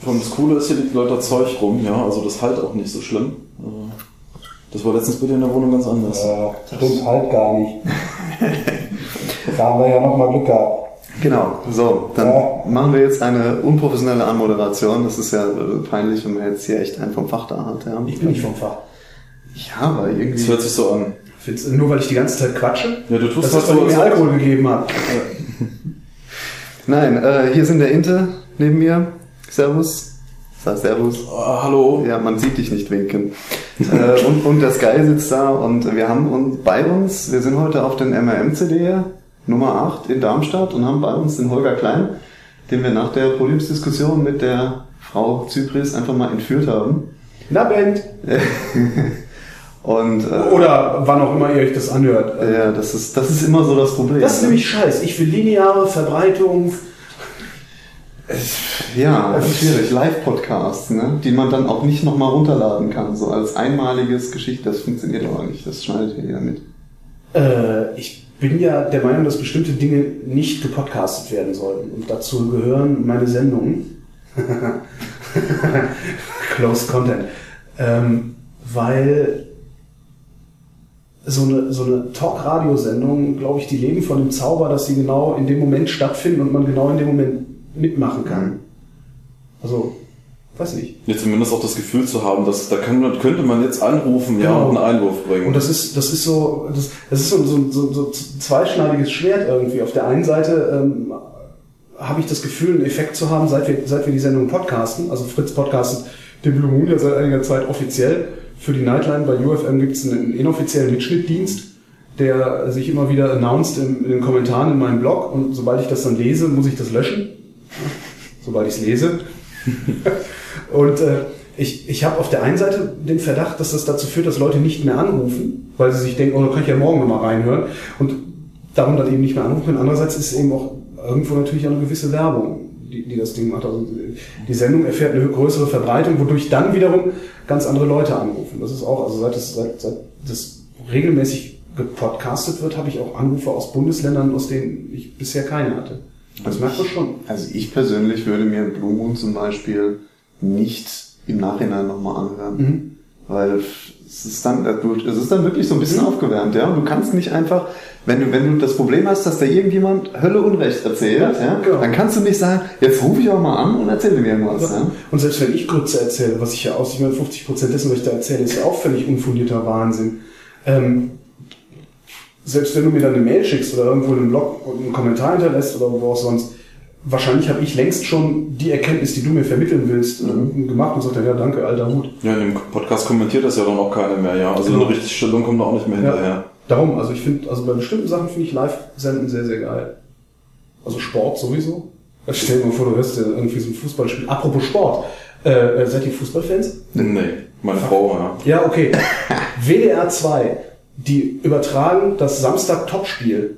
Vor allem das Coole ist, hier liegt lauter Zeug rum, ja, also das halt auch nicht so schlimm. Also, Das war letztens bei dir in der Wohnung ganz anders. Äh, stimmt halt gar nicht. da haben wir ja nochmal Glück gehabt. Genau, so, dann Ja. machen wir jetzt eine unprofessionelle Anmoderation. Das ist ja äh, peinlich, wenn man jetzt hier echt einen vom Fach da hat. Ja, Ich bin nicht vom Fach. ja aber Das irgendwie. hört sich so an. Find's, nur weil ich die ganze Zeit quatsche? Ja, du tust halt es so, bei mir Alkohol gegeben hat. Nein, äh, hier sind der Inte neben mir. Servus. Sag Servus. Ah, hallo. Ja, man sieht dich nicht winken. äh, und, und der Sky sitzt da und wir haben uns bei uns, wir sind heute auf den MRM-CD Nummer 8 in Darmstadt und haben bei uns den Holger Klein, den wir nach der Podiumsdiskussion mit der Frau Zypris einfach mal entführt haben. Na, Band. Und äh, Oder wann auch immer ihr euch das anhört. ja, das ist, das ist immer so das Problem. Das ist nämlich scheiß. Ich will lineare Verbreitung. Ja, das ist schwierig. Live-Podcasts, ne? die man dann auch nicht nochmal runterladen kann. So als einmaliges Geschichte, das funktioniert aber nicht. Das schneidet ja jeder mit. Äh, ich bin ja der Meinung, dass bestimmte Dinge nicht gepodcastet werden sollten. Und dazu gehören meine Sendungen. Closed Content. Ähm, weil so eine, so eine Talk-Radio-Sendung, glaube ich, die leben von dem Zauber, dass sie genau in dem Moment stattfinden und man genau in dem Moment mitmachen kann. Also, weiß nicht. Jetzt zumindest auch das Gefühl zu haben, dass da kann, könnte man jetzt anrufen, ja, Genau. und einen Einwurf bringen. Und das ist, das ist so, das, das ist so, so, so, so zweischneidiges Schwert irgendwie. Auf der einen Seite ähm, habe ich das Gefühl, einen Effekt zu haben, seit wir, seit wir die Sendung podcasten. Also Fritz podcastet den Blue Moon ja seit einiger Zeit offiziell. Für die Nightline bei UFM gibt es einen inoffiziellen Mitschnittdienst, der sich immer wieder announced in, in den Kommentaren in meinem Blog. Und sobald ich das dann lese, muss ich das löschen. Sobald ich es lese. Und äh, ich, ich habe auf der einen Seite den Verdacht, dass das dazu führt, dass Leute nicht mehr anrufen, weil sie sich denken, oh, da kann ich ja morgen nochmal reinhören. Und darum dann eben nicht mehr anrufen. Andererseits ist eben auch irgendwo natürlich auch eine gewisse Werbung, die, die das Ding macht. Also die Sendung erfährt eine größere Verbreitung, wodurch dann wiederum ganz andere Leute anrufen. Das ist auch, also seit das, seit, seit das regelmäßig gepodcastet wird, habe ich auch Anrufe aus Bundesländern, aus denen ich bisher keine hatte. Das merkt man schon. Also ich persönlich würde mir Blue Moon zum Beispiel nicht im Nachhinein nochmal anhören. Mhm. Weil es ist dann, es ist dann wirklich so ein bisschen aufgewärmt, ja. Und du kannst nicht einfach, wenn du, wenn du das Problem hast, dass da irgendjemand Hölle Unrecht erzählt, ja, genau. dann kannst du nicht sagen, jetzt rufe ich auch mal an und erzähle mir irgendwas, ja. Und selbst wenn ich Grütze erzähle, was ich ja aus, ich meine, 50 Prozent dessen, was ich da erzähle, ist ja auch völlig unfundierter Wahnsinn. Ähm, selbst wenn du mir dann eine Mail schickst oder irgendwo in einem Blog und einen Kommentar hinterlässt oder wo auch sonst, wahrscheinlich habe ich längst schon die Erkenntnis, die du mir vermitteln willst, äh, gemacht und sagt dann, ja, danke, alter Hut. ja, in dem Podcast kommentiert das ja dann auch keiner mehr, ja. Also Genau. eine richtige Stellung kommt da auch nicht mehr hinterher. Darum, also ich finde, also bei bestimmten Sachen finde ich Live-Senden sehr, sehr geil. Also Sport sowieso. Stell dir mal vor, du hörst ja irgendwie so ein Fußballspiel. Apropos Sport, äh, äh, seid ihr Fußballfans? Nee, meine Frau, ja. Ja, okay. WDR 2, die übertragen das Samstag-Topspiel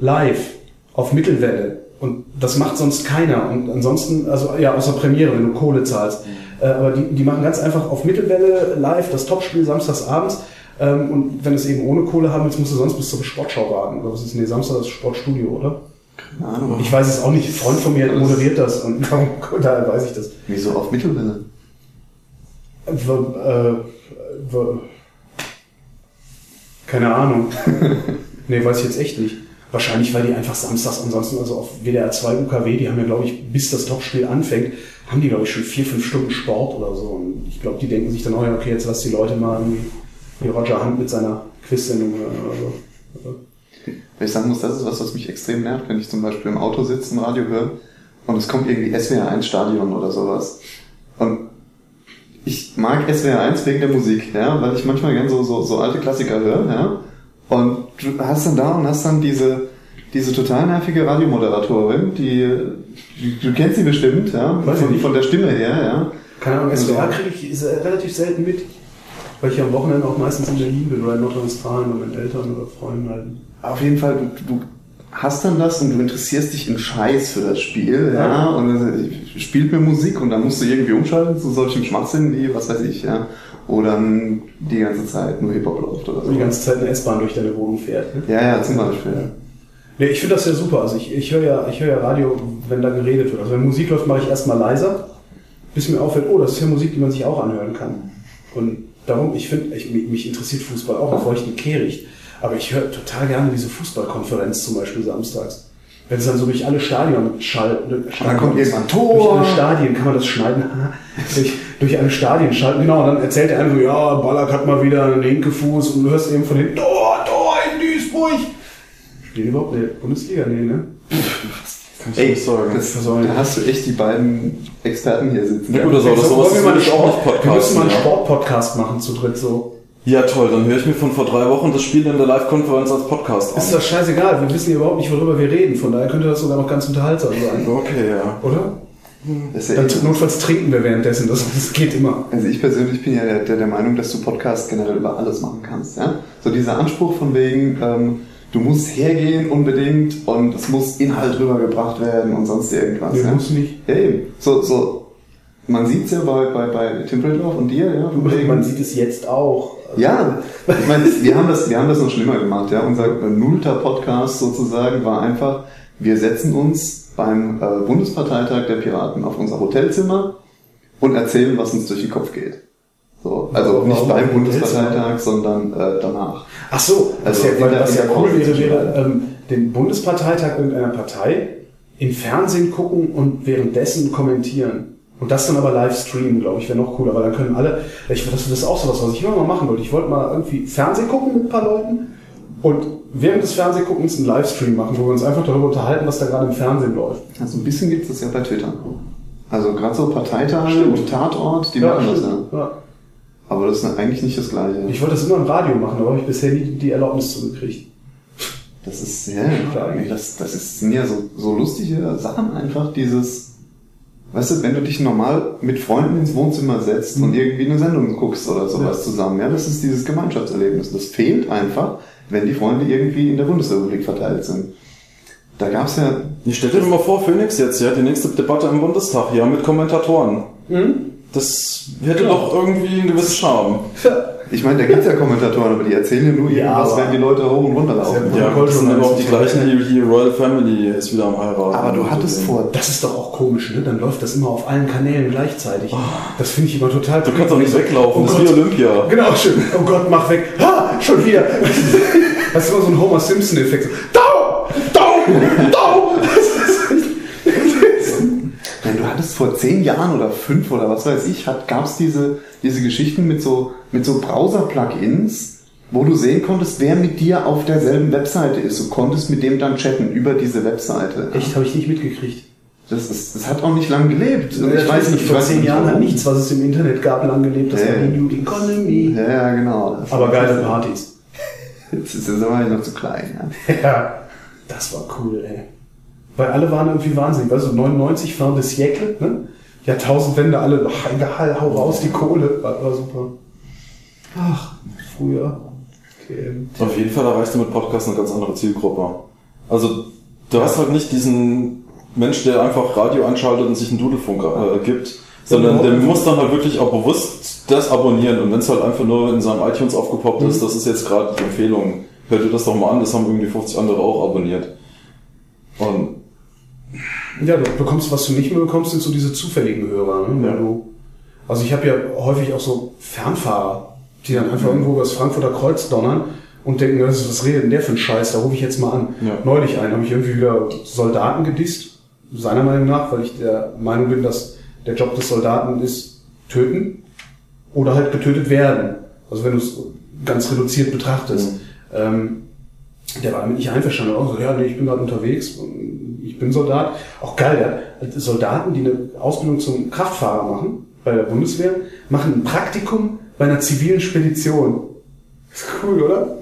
live auf Mittelwelle. Und das macht sonst keiner. Und ansonsten, also ja, außer Premiere, wenn du Kohle zahlst. Äh, aber die, die machen ganz einfach auf Mittelwelle live das Topspiel samstags abends. Ähm, und wenn es eben ohne Kohle haben willst, musst du sonst bis zur Sportschau warten. Oder was ist? Nee, Samstag das Sportstudio, oder? Keine Ahnung. Ich weiß es auch nicht. Ein Freund von mir moderiert das und daher weiß ich das. Wieso auf Mittelwelle? W äh, w keine Ahnung. nee, weiß ich jetzt echt nicht. Wahrscheinlich, weil die einfach samstags ansonsten, also auf WDR 2 UKW, die haben ja, glaube ich, bis das Topspiel anfängt, haben die, glaube ich, schon vier, fünf Stunden Sport oder so. Und ich glaube, die denken sich dann, oh ja, okay, jetzt lass die Leute mal irgendwie wie Roger Hunt mit seiner Quiz-Sendung hören oder so. Weil ich sagen muss, das ist was, was mich extrem nervt, wenn ich zum Beispiel im Auto sitze, ein Radio höre und es kommt irgendwie SWR 1 Stadion oder sowas. Und ich mag SWR 1 wegen der Musik, ja, weil ich manchmal gern so, so, so alte Klassiker höre, ja. Und du hast dann da und hast dann diese, diese total nervige Radiomoderatorin, die, du kennst sie bestimmt, ja, Weiß von, nicht. von der Stimme her, ja. Keine Ahnung, SWR kriege ich relativ selten mit, weil ich am Wochenende auch meistens in Berlin bin oder in Nordrhein-Westfalen mit meinen Eltern oder Freunden halt. Auf jeden Fall, du, du hast dann das und du interessierst dich in Scheiß für das Spiel, ja, Ja. und dann spielt mir Musik und dann musst du irgendwie umschalten zu solchem Schwachsinn wie, was weiß ich, ja, oder dann die ganze Zeit nur Hip-Hop läuft oder so. Die ganze Zeit eine S-Bahn durch deine Wohnung fährt. Ne? Ja, ja, zum Beispiel. Nee, ich finde das ja super. Also ich, ich höre ja, ich höre ja Radio, wenn da geredet wird. Also wenn Musik läuft, mache ich erstmal leiser. bis mir auffällt, oh, das ist ja Musik, die man sich auch anhören kann. Und darum, ich finde, ich, mich interessiert Fußball auch auf feuchten Kehricht. Aber ich höre total gerne diese Fußballkonferenz zum Beispiel samstags. Wenn es dann so durch alle Stadien schalten, dann kommt irgendwann Durch Tor. alle Stadien kann man das schneiden. durch, durch alle Stadien schalten, genau. Und dann erzählt der eine so, ja, Ballack hat mal wieder einen linken Fuß und du hörst eben von den Tor, Tor in Duisburg. Spielen die überhaupt in der Bundesliga? Nee, ne? Kann ich Ey, nicht sagen. das, Versäumt. da hast du echt die beiden Experten hier sitzen. Ja gut, das aber das sowas Wollen wir auch Sport, wir müssen mal einen Podcast. Sportpodcast machen zu dritt so. Ja toll, dann höre ich mir von vor drei Wochen das Spiel in der Live-Konferenz als Podcast Ist an. das scheißegal, wir wissen ja überhaupt nicht, worüber wir reden, von daher könnte das sogar noch ganz unterhaltsam sein. Okay, ja. Oder? Ist ja Dann echt- notfalls trinken wir währenddessen, das, das geht immer. Also ich persönlich bin ja der, der, der Meinung, dass du Podcast generell über alles machen kannst. Ja? So dieser Anspruch von wegen, ähm, du musst hergehen unbedingt und es muss Inhalt rübergebracht werden und sonst irgendwas. Nee, ja? muss nicht. Ja, eben. So, so, man sieht's ja bei, bei, bei Tim Britloff und dir, ja. wegen- Man sieht es jetzt auch. Ja, ich meine, wir haben das, wir haben das noch schlimmer gemacht. Ja, unser nullter Podcast sozusagen war einfach: Wir setzen uns beim äh, Bundesparteitag der Piraten auf unser Hotelzimmer und erzählen, was uns durch den Kopf geht. So, also Warum nicht beim Bundesparteitag, sondern äh, danach. Ach so, Also ja, weil in ja cool wäre, wäre ähm, den Bundesparteitag irgendeiner Partei im Fernsehen gucken und währenddessen kommentieren. Und das dann aber live streamen, glaube ich, wäre noch cooler, weil dann können alle, ich, das das ist auch sowas, was ich immer mal machen wollte. Ich wollte mal irgendwie Fernsehen gucken mit ein paar Leuten und während des Fernsehguckens einen Livestream machen, wo wir uns einfach darüber unterhalten, was da gerade im Fernsehen läuft. Also ein bisschen gibt's das ja bei Twitter. Also gerade so Parteitage Stimmt. und Tatort, die machen das ja. ja. Aber das ist eigentlich nicht das Gleiche. Ich wollte das immer im Radio machen, aber habe ich bisher nie die Erlaubnis zugekriegt. Das ist, ja, das, das ist, sind ja so, so lustige Sachen einfach, dieses, weißt du, wenn du dich normal mit Freunden ins Wohnzimmer setzt Mhm. und irgendwie eine Sendung guckst oder sowas zusammen, ja, das ist dieses Gemeinschaftserlebnis. Das fehlt einfach, wenn die Freunde irgendwie in der Bundesrepublik verteilt sind. Da gab's ja, Ich stell dir mal vor, Phoenix jetzt, ja, die nächste Debatte im Bundestag, ja, mit Kommentatoren. Das hätte Genau. doch irgendwie einen gewissen Charme. Ich meine, da gibt's ja Kommentatoren, aber die erzählen ja nur Ja, irgendwas, während die Leute hoch und runter laufen. Ja, Ja, das sind aber auch die gleichen, die, die Royal Family ist wieder am heiraten. Aber du hattest vor Das ist doch auch komisch, ne? Dann läuft das immer auf allen Kanälen gleichzeitig. Das finde ich immer total Du kannst doch nicht weglaufen, Oh das ist wie. Olympia. Genau, schön. Oh Gott, mach weg. Ha, schon wieder. Das ist immer so ein Homer Simpson-Effekt. So, Dau! Dau! Dau! Ja, du hattest vor zehn Jahren oder fünf oder was weiß ich, gab es diese, diese Geschichten mit so, mit so Browser-Plugins, wo du sehen konntest, wer mit dir auf derselben Webseite ist. Du konntest mit dem dann chatten über diese Webseite. Echt, habe ich nicht mitgekriegt. Das, ist, das hat auch nicht lang gelebt. Und ich weiß nicht, ich vor weiß zehn Jahren hat nichts, was es im Internet gab, lang gelebt. Das Ja, war ja. die New Economy. Ja, ja, genau. Das Aber geile Partys. Jetzt ist jetzt aber noch zu klein. Ja. Ja, das war cool, ey. Weil alle waren irgendwie wahnsinnig. Weißt du, 99 fin de siècle, ne? Jahrtausendwende, alle, ach, egal, hau raus, die Kohle. War, war super. Ach, früher. Okay. Auf jeden Fall erreichst du mit Podcast eine ganz andere Zielgruppe. Also, du hast halt nicht diesen Mensch, der einfach Radio anschaltet und sich einen Dudelfunk äh, gibt, sondern der muss dann halt wirklich auch bewusst das abonnieren. Und wenn es halt einfach nur in seinem iTunes aufgepoppt ist, das ist jetzt gerade die Empfehlung, hör dir das doch mal an, das haben irgendwie 50 andere auch abonniert. Und Ja, du bekommst, was du nicht mehr bekommst, sind so diese zufälligen Hörer. Ne? Ja. du, also ich habe ja häufig auch so Fernfahrer, die dann einfach irgendwo über das Frankfurter Kreuz donnern und denken, was was redet denn der für ein Scheiß, da rufe ich jetzt mal an. Ja. Neulich einen habe ich irgendwie wieder Soldaten gedisst, seiner Meinung nach, weil ich der Meinung bin, dass der Job des Soldaten ist, töten oder halt getötet werden. Also wenn du es ganz reduziert betrachtest. Ähm, der war damit nicht einverstanden. Auch so, ja, nee, ich bin gerade unterwegs, ich bin Soldat. Auch geil, der Soldaten, die eine Ausbildung zum Kraftfahrer machen, bei der Bundeswehr, machen ein Praktikum bei einer zivilen Spedition. Ist cool, oder?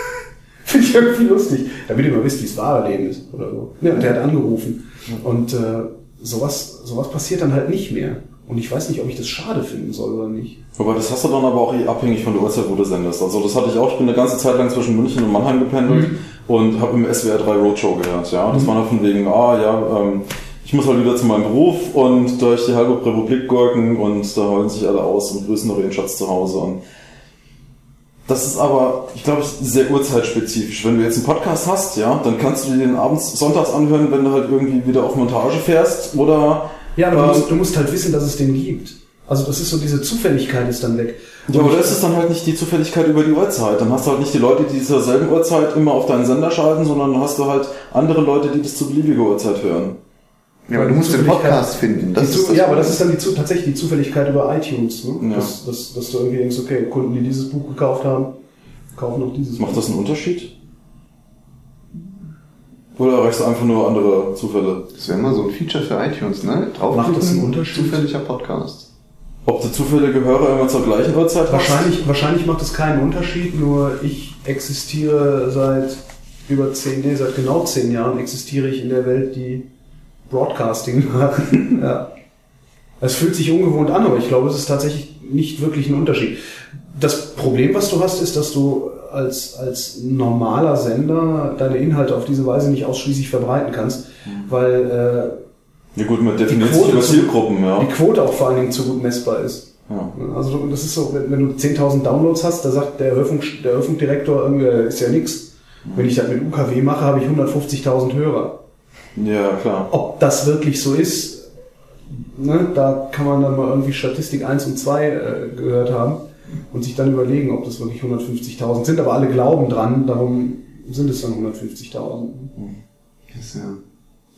Finde ich irgendwie lustig. Damit ihr mal wisst, wie es wahre Leben ist oder so. Ja, und der hat angerufen. Und äh, sowas, sowas passiert dann halt nicht mehr. Und ich weiß nicht, ob ich das schade finden soll oder nicht. Wobei, das hast du dann aber auch eh abhängig von der Uhrzeit, wo du sendest. Also das hatte ich auch, ich bin eine ganze Zeit lang zwischen München und Mannheim gependelt und habe im SWR 3 Roadshow gehört. Ja, Das war dann von wegen, ah ja, ähm, ich muss halt wieder zu meinem Beruf und durch die halbe Republik gurken und da heulen sich alle aus und grüßen noch ihren Schatz zu Hause. Und das ist aber, ich glaube, sehr uhrzeitspezifisch. Wenn du jetzt einen Podcast hast, ja, dann kannst du dir den abends sonntags anhören, wenn du halt irgendwie wieder auf Montage fährst oder Ja, aber du Ähm, musst, du musst halt wissen, dass es den gibt. Also das ist so, diese Zufälligkeit ist dann weg. Ja, aber das ist dann halt nicht die Zufälligkeit über die Uhrzeit. Dann hast du halt nicht die Leute, die zur selben Uhrzeit immer auf deinen Sender schalten, sondern dann hast du halt andere Leute, die das zu beliebiger Uhrzeit hören. Ja, aber du musst den Podcast finden. Das das ja, aber das ist dann die, tatsächlich die Zufälligkeit über iTunes. Ne? Ja. Dass, dass, dass du irgendwie denkst, okay, Kunden, die dieses Buch gekauft haben, kaufen auch dieses Macht das einen Unterschied? Oder erreichst du einfach nur andere Zufälle? Das wäre mal so ein Feature für iTunes, ne? Drauf Macht das einen Unterschied? Zufälliger Podcast. Ob du zufällige Hörer immer zur gleichen Uhrzeit hast? Wahrscheinlich, wahrscheinlich macht es keinen Unterschied, nur ich existiere seit über zehn, nee, seit genau zehn Jahren existiere ich in der Welt, die Broadcasting macht. ja. Es fühlt sich ungewohnt an, aber ich glaube, es ist tatsächlich nicht wirklich ein Unterschied. Das Problem, was du hast, ist, dass du als, als normaler Sender deine Inhalte auf diese Weise nicht ausschließlich verbreiten kannst, weil Ja gut, man Die definiert sich Quote über zu- Zielgruppen, ja. die Quote auch vor allen Dingen zu gut messbar ist. ja. Also das ist so, wenn, du 10.000 Downloads hast, da sagt der, Hörfunk, der Hörfunkdirektor, irgendwie, äh, ist ja nix. Wenn ich das mit UKW mache, habe ich 150.000 Hörer. Ja, klar. Ob das wirklich so ist, ne, da kann man dann mal irgendwie Statistik 1 und 2 äh, gehört haben und sich dann überlegen, ob das wirklich 150.000 sind. Aber alle glauben dran, darum sind es dann 150.000. Ist ja.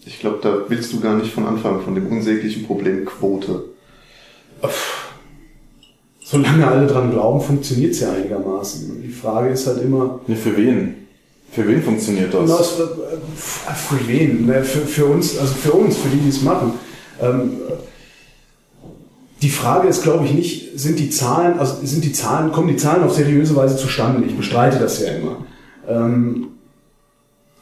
Ich glaube, da willst du gar nicht von Anfang von dem unsäglichen Problem Quote. Solange alle dran glauben, funktioniert es ja einigermaßen. Die Frage ist halt immer, Nee, für wen? Für wen funktioniert das? Na, es, äh, f- für wen? Ne? Für, für uns, also für uns, für die, die es machen. Ähm, die Frage ist, glaube ich, nicht, sind die Zahlen, also sind die Zahlen, kommen die Zahlen auf seriöse Weise zustande? Ich bestreite das ja immer.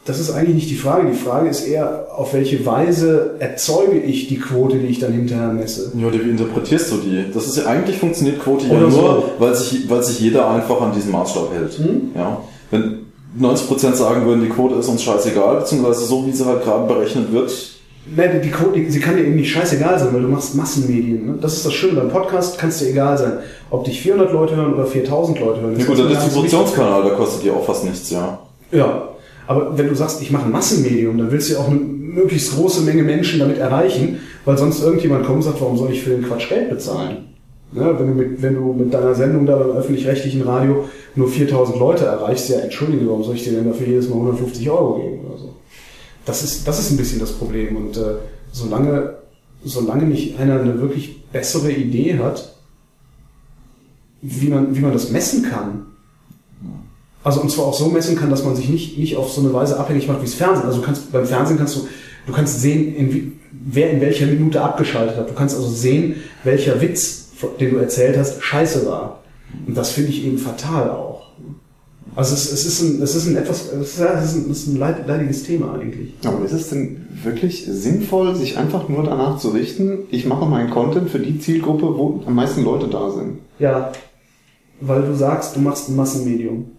Das ist eigentlich nicht die Frage. Die Frage ist eher, auf welche Weise erzeuge ich die Quote, die ich dann hinterher messe? Ja, oder wie interpretierst du die? Das ist ja eigentlich funktioniert Quote ja Oder nur, so. weil sich, weil sich jeder einfach an diesen Maßstab hält. Hm? Ja. Wenn 90% sagen würden, die Quote ist uns scheißegal, beziehungsweise so wie sie halt gerade berechnet wird, Ne, die Quote, sie kann dir eben nicht scheißegal sein, weil du machst Massenmedien. Ne? Das ist das Schöne. Beim Podcast kann es dir egal sein, ob dich 400 Leute hören oder 4000 Leute hören. ja gut, der Distributionskanal, der kostet ja auch fast nichts, ja. Ja, aber wenn du sagst, ich mache ein Massenmedium, dann willst du ja auch eine möglichst große Menge Menschen damit erreichen, weil sonst irgendjemand kommt und sagt, warum soll ich für den Quatsch Geld bezahlen? Ne? Wenn, du mit, wenn du mit deiner Sendung da beim öffentlich-rechtlichen Radio nur 4000 Leute erreichst, ja, entschuldige, warum soll ich dir denn dafür jedes Mal 150 Euro geben oder so? Das ist, das ist ein bisschen das Problem. Und äh, solange, solange nicht einer eine wirklich bessere Idee hat, wie man, wie man das messen kann, also und zwar auch so messen kann, dass man sich nicht, nicht auf so eine Weise abhängig macht wie das Fernsehen. Also du kannst beim Fernsehen kannst du, du kannst sehen, in, wer in welcher Minute abgeschaltet hat. Du kannst also sehen, welcher Witz, den du erzählt hast, scheiße war. Und das finde ich eben fatal auch. Also es, es ist ein, es ist ein etwas, es ist, es ist ein, es ist ein leid, leidiges Thema eigentlich. Aber ist es denn wirklich sinnvoll, sich einfach nur danach zu richten, ich mache meinen Content für die Zielgruppe, wo am meisten Leute da sind? Ja, weil du sagst, du machst ein Massenmedium.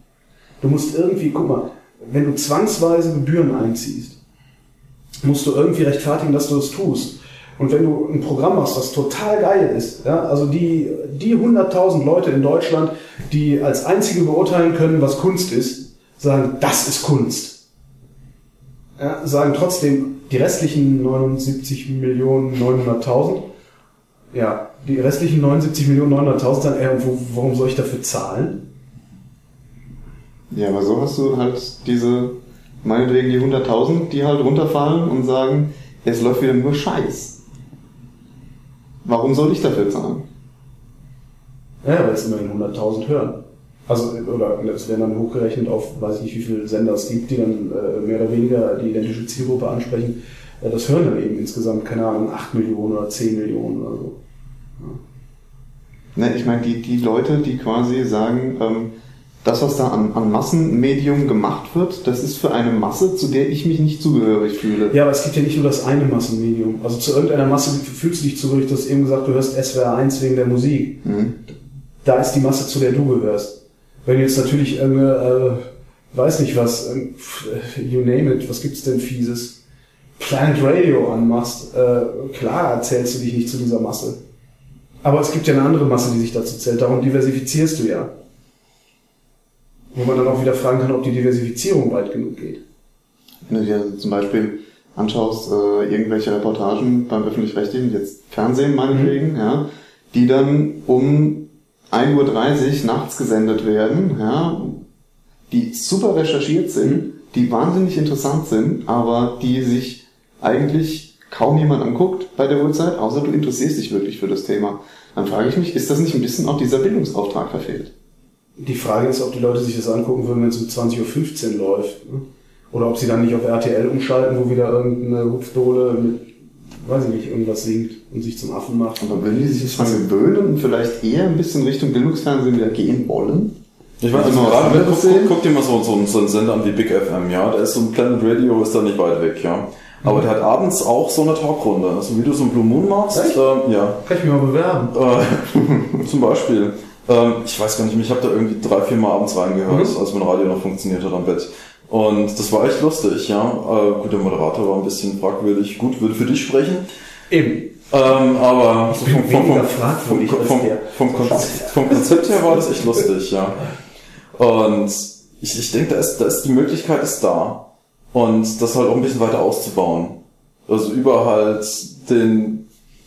Du musst irgendwie, guck mal, wenn du zwangsweise Gebühren einziehst, musst du irgendwie rechtfertigen, dass du das tust. Und wenn du ein Programm machst, das total geil ist, ja, also die, die 100.000 Leute in Deutschland, die als einzige beurteilen können, was Kunst ist, sagen, das ist Kunst. Ja, sagen trotzdem, die restlichen 79 Millionen 900.000, ja, die restlichen 79 Millionen 900.000 sagen, ey, wo, warum soll ich dafür zahlen? Ja, aber so hast du halt diese, meinetwegen die 100.000, die halt runterfallen und sagen, es läuft wieder nur Scheiß. Warum soll ich dafür zahlen? Ja, weil es immerhin 100.000 hören. Also, oder es werden dann hochgerechnet auf, weiß ich nicht, wie viele Sender es gibt, die dann äh, mehr oder weniger die identische Zielgruppe ansprechen. Äh, das hören dann eben insgesamt, keine Ahnung, 8 Millionen oder 10 Millionen oder so. Ne, ich meine, die, die Leute, die quasi sagen, ähm, das, was da an, an Massenmedium gemacht wird, das ist für eine Masse, zu der ich mich nicht zugehörig fühle. Ja, aber es gibt ja nicht nur das eine Massenmedium. Also zu irgendeiner Masse fühlst du dich zugehörig. Du hast eben gesagt, du hörst SWR 1 wegen der Musik. Mhm. da ist die Masse, zu der du gehörst. Wenn du jetzt natürlich irgendeine, äh, weiß nicht was, äh, you name it, was gibt's denn fieses, Planet Radio anmachst, äh, klar erzählst du dich nicht zu dieser Masse. Aber es gibt ja eine andere Masse, die sich dazu zählt. Darum diversifizierst du ja. Wo man dann auch wieder fragen kann, ob die Diversifizierung weit genug geht. Wenn du dir zum Beispiel anschaust, äh, irgendwelche Reportagen beim öffentlich-rechtlichen, jetzt Fernsehen meinetwegen, ja, die dann um 1.30 Uhr nachts gesendet werden, ja, die super recherchiert sind, die wahnsinnig interessant sind, aber die sich eigentlich kaum jemand anguckt bei der Uhrzeit, außer du interessierst dich wirklich für das Thema. Dann frage ich mich, ist das nicht ein bisschen auch dieser Bildungsauftrag verfehlt? Die Frage ist, ob die Leute sich das angucken würden, wenn es um 20.15 Uhr läuft. ne? Oder ob sie dann nicht auf RTL umschalten, wo wieder irgendeine Hupfdohle mit, weiß ich nicht, irgendwas singt und sich zum Affen macht. Aber wenn die sich dran gewöhnen und vielleicht eher ein bisschen Richtung Bildungsfernsehen wieder gehen wollen? Ich weiß, Also also mal was gerade, guck, guck, guck dir mal so, so, so einen Sender an wie Big FM, ja. Da ist so ein Planet Radio, ist da nicht weit weg, ja. Aber der hat abends auch so eine Talkrunde. Also wie du so ein Blue Moon machst, ähm, ja. Kann ich mich mal bewerben? Äh, zum Beispiel. Ähm, ich weiß gar nicht, ich habe da irgendwie drei, vier Mal abends reingehört, Mhm. als mein Radio noch funktioniert hat am Bett. Und das war echt lustig, ja. Äh, gut, der Moderator war ein bisschen fragwürdig. Gut, würde für dich sprechen. Eben. Ähm, aber vom, Konzept, vom Konzept her war das echt lustig, ja. Und ich, ich denke, da ist, da ist die Möglichkeit ist da. Und das halt auch ein bisschen weiter auszubauen. Also über halt den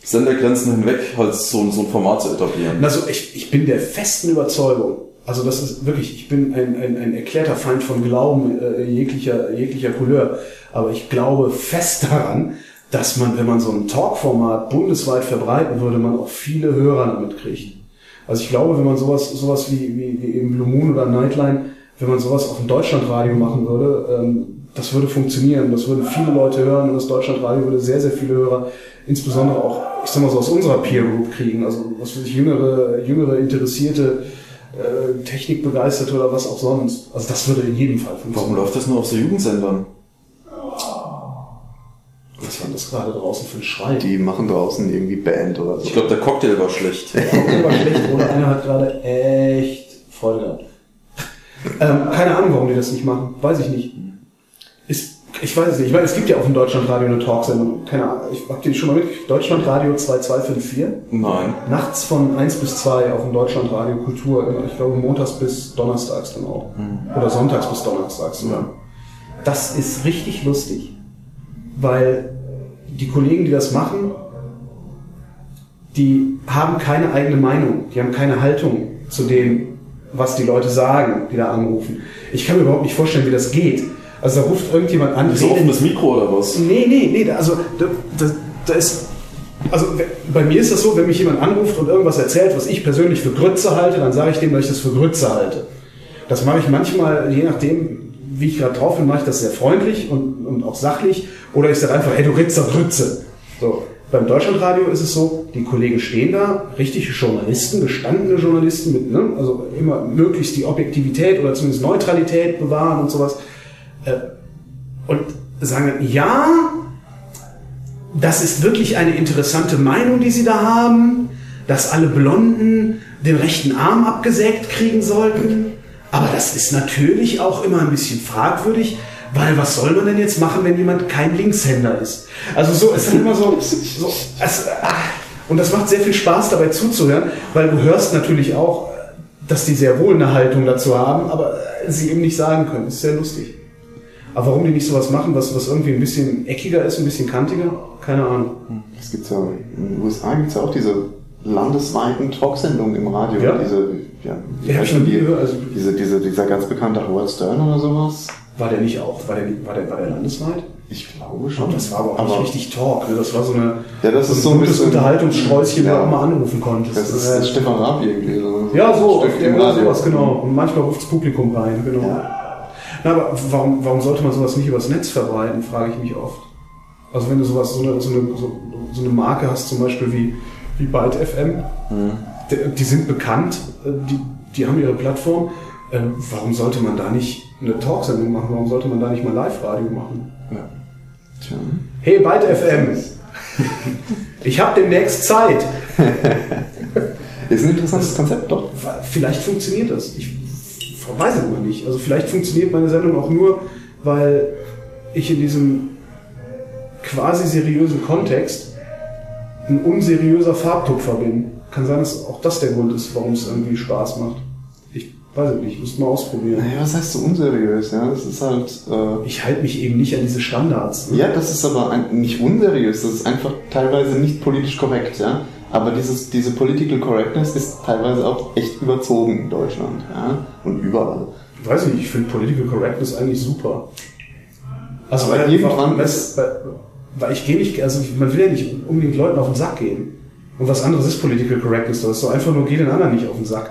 Sendergrenzen hinweg halt so, so ein Format zu etablieren. Also ich, ich bin der festen Überzeugung, also das ist wirklich, ich bin ein, ein, ein erklärter Feind von Glauben äh, jeglicher, jeglicher Couleur, aber ich glaube fest daran, dass man, wenn man so ein Talkformat bundesweit verbreiten würde, man auch viele Hörer damit kriegt. Also ich glaube, wenn man sowas, sowas wie, wie, wie eben Blue Moon oder Nightline, wenn man sowas auf dem Deutschlandradio machen würde, ähm, das würde funktionieren. Das würden viele Leute hören und das Deutschlandradio würde sehr, sehr viele Hörer, insbesondere auch, ich sag mal so aus unserer Peer Group kriegen. Also was weiß ich, jüngere, jüngere, interessierte, äh, Technikbegeisterte oder was auch sonst. Also das würde in jedem Fall Warum funktionieren. läuft das nur auf so Jugendsendern? Was war das gerade draußen für ein Schrei? Die machen draußen irgendwie Band oder so. Ich glaube, der Cocktail war schlecht. war schlecht oder einer hat gerade echt gehabt. Ähm, keine Ahnung, warum die das nicht machen. Weiß ich nicht. Ich weiß es nicht. Ich meine, es gibt ja auch in Deutschlandradio eine Talksendung. Keine Ahnung. Ich, habt ihr die schon mal mitgekriegt? Deutschlandradio 2254. Nein. Nachts von 1 bis 2 auch in Deutschlandradio Kultur. Ich glaube, montags bis donnerstags dann auch. Oder sonntags bis donnerstags sogar. Das ist richtig lustig. Weil die Kollegen, die das machen, die haben keine eigene Meinung, die haben keine Haltung zu dem, was die Leute sagen, die da anrufen. Ich kann mir überhaupt nicht vorstellen, wie das geht. Also da ruft irgendjemand an, So redet- offenes Mikro oder was? Nee, nee, nee, also da, da, da ist. Also bei mir ist das so, wenn mich jemand anruft und irgendwas erzählt, was ich persönlich für Grütze halte, dann sage ich dem, dass ich das für Grütze halte. Das mache ich manchmal, je nachdem, wie ich gerade drauf bin, mache ich das sehr freundlich und, und auch sachlich. Oder ich sage einfach, hey du Ritzer Grütze. So. Beim Deutschlandradio ist es so, die Kollegen stehen da, richtige Journalisten, gestandene Journalisten, mit, ne, also immer möglichst die Objektivität oder zumindest Neutralität bewahren und sowas. Äh, und sagen ja, das ist wirklich eine interessante Meinung, die Sie da haben, dass alle Blonden den rechten Arm abgesägt kriegen sollten. Aber das ist natürlich auch immer ein bisschen fragwürdig, weil was soll man denn jetzt machen, wenn jemand kein Linkshänder ist? Also so, es ist immer so, so es, ah, und das macht sehr viel Spaß dabei zuzuhören, weil du hörst natürlich auch, dass die sehr wohl eine Haltung dazu haben, aber sie eben nicht sagen können. Ist sehr lustig. Aber warum die nicht sowas machen, was, was irgendwie ein bisschen eckiger ist, ein bisschen kantiger? Keine Ahnung. Es gibt ja, in den USA gibt es ja auch diese landesweiten Talksendungen im Radio. Ja. Diese, ja, Ja, ich nie die? gehört, also- diese, diese, dieser ganz bekannte Howard Stern oder sowas. War der nicht auch? War der, war der, war der landesweit? Ich glaube schon. Das war aber auch nicht richtig Talk. Ne? Das war so eine Ja, das ist so ein bisschen- Unterhaltungssträußchen, Ja. wo du auch mal anrufen konntest. Das ist, Äh, das Stefan Raab irgendwie. So ja, so, Stück ja, im Radio. sowas, genau. Und manchmal ruft das Publikum rein, genau. Na, aber warum, warum sollte man sowas nicht übers Netz verbreiten, frage ich mich oft. Also wenn du sowas, so eine, so eine, so, eine Marke hast, zum Beispiel wie, wie Byte FM, die, die sind bekannt, äh, die, die haben ihre Plattform. Äh, Warum sollte man da nicht eine Talksendung machen? Warum sollte man da nicht mal Live-Radio machen? Tja. Hey, Byte FM! Ich habe demnächst Zeit. Ist ein interessantes Konzept, doch. Vielleicht funktioniert das. Ich weiß es immer nicht. Also vielleicht funktioniert meine Sendung auch nur, weil ich in diesem quasi seriösen Kontext ein unseriöser Farbtupfer bin. Kann sein, dass auch das der Grund ist, warum es irgendwie Spaß macht. Ich weiß ich nicht, müsste mal ausprobieren. Naja, was heißt so unseriös? Ja, das ist halt. Äh, Ich halte mich eben nicht an diese Standards. ne? ja, das ist aber ein, nicht unseriös, das ist einfach teilweise nicht politisch korrekt, ja. Aber dieses, diese Political Correctness ist teilweise auch echt überzogen in Deutschland, ja. Und überall. Weiß ich nicht, ich finde Political Correctness eigentlich super. Also weil, irgendwann weil, ist- weil, weil ich gehe nicht, also man will ja nicht unbedingt Leuten auf den Sack gehen. Und was anderes ist Political Correctness, das ist so einfach nur, geh den anderen nicht auf den Sack.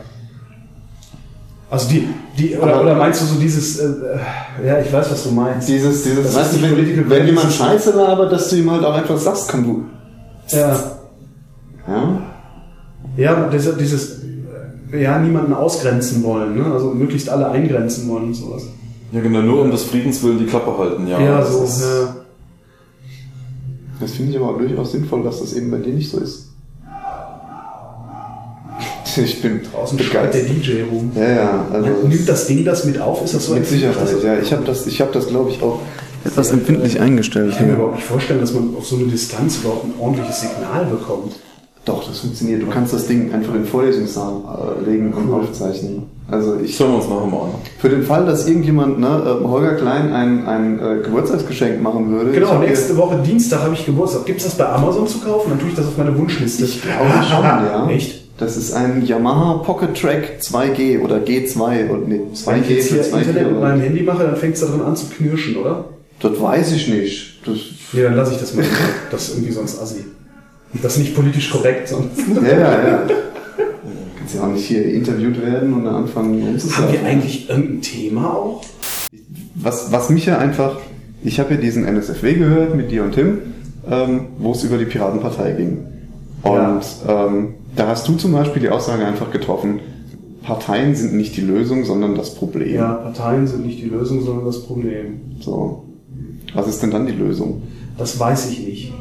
Also die, die oder, oder meinst du so dieses, äh, äh, ja, ich weiß, was du meinst. Dieses, dieses, Das weißt du, wenn, wenn jemand. Scheiße labert, dass du ihm halt auch einfach sagst, komm du. Ja, Ja? ja dieses, dieses äh, ja, niemanden ausgrenzen wollen, ne? also möglichst alle eingrenzen wollen und sowas. Ja, genau, nur um des Friedens willen die Klappe halten, ja. Ja, das so. ist- ja. Das finde ich aber durchaus sinnvoll, dass das eben bei dir nicht so ist. Ich bin Draußen schreit der DJ rum. Ja, ja, also. Nimmt das Ding das mit auf? Ist das so mit empfindlich, dass Sicherheit, das- ja. Ich habe das, ich hab das glaube ich, auch etwas empfindlich eingestellt. Ich kann mir überhaupt nicht vorstellen, dass man auf so eine Distanz überhaupt ein ordentliches Signal bekommt. Doch, das funktioniert. Du kannst das Ding einfach in den Vorlesungssaal äh, legen und Cool. aufzeichnen. Also ich, hören wir uns nachher mal an. für den Fall, dass irgendjemand, ne, äh, Holger Klein ein, ein äh, Geburtstagsgeschenk machen würde. ich Genau, nächste Woche Dienstag habe ich Geburtstag. Gibt es das bei Amazon zu kaufen? Dann tue ich das auf meine Wunschliste. Ich glaube schon, ja. Echt? Das ist ein Yamaha Pocket Track 2G oder G2 und nee, Wenn ich 2G jetzt für hier 2 Internet mit meinem. Handy mache, dann fängt es da drin an zu knirschen, oder? Das weiß ich nicht. Das, Nee, dann lasse ich das mal. Das ist irgendwie sonst assi. Das ist nicht politisch korrekt, sonst. ja, ja, ja. Kannst ja auch nicht hier interviewt werden und dann anfangen Haben umzusagen. wir eigentlich irgendein Thema auch? was, was mich ja einfach, ich habe ja diesen NSFW gehört mit dir und Tim, ähm, wo es über die Piratenpartei ging. Und ähm, da hast du zum Beispiel die Aussage einfach getroffen, Parteien sind nicht die Lösung, sondern das Problem. Ja, Parteien sind nicht die Lösung, sondern das Problem. So. Was ist denn dann die Lösung? Das weiß ich nicht.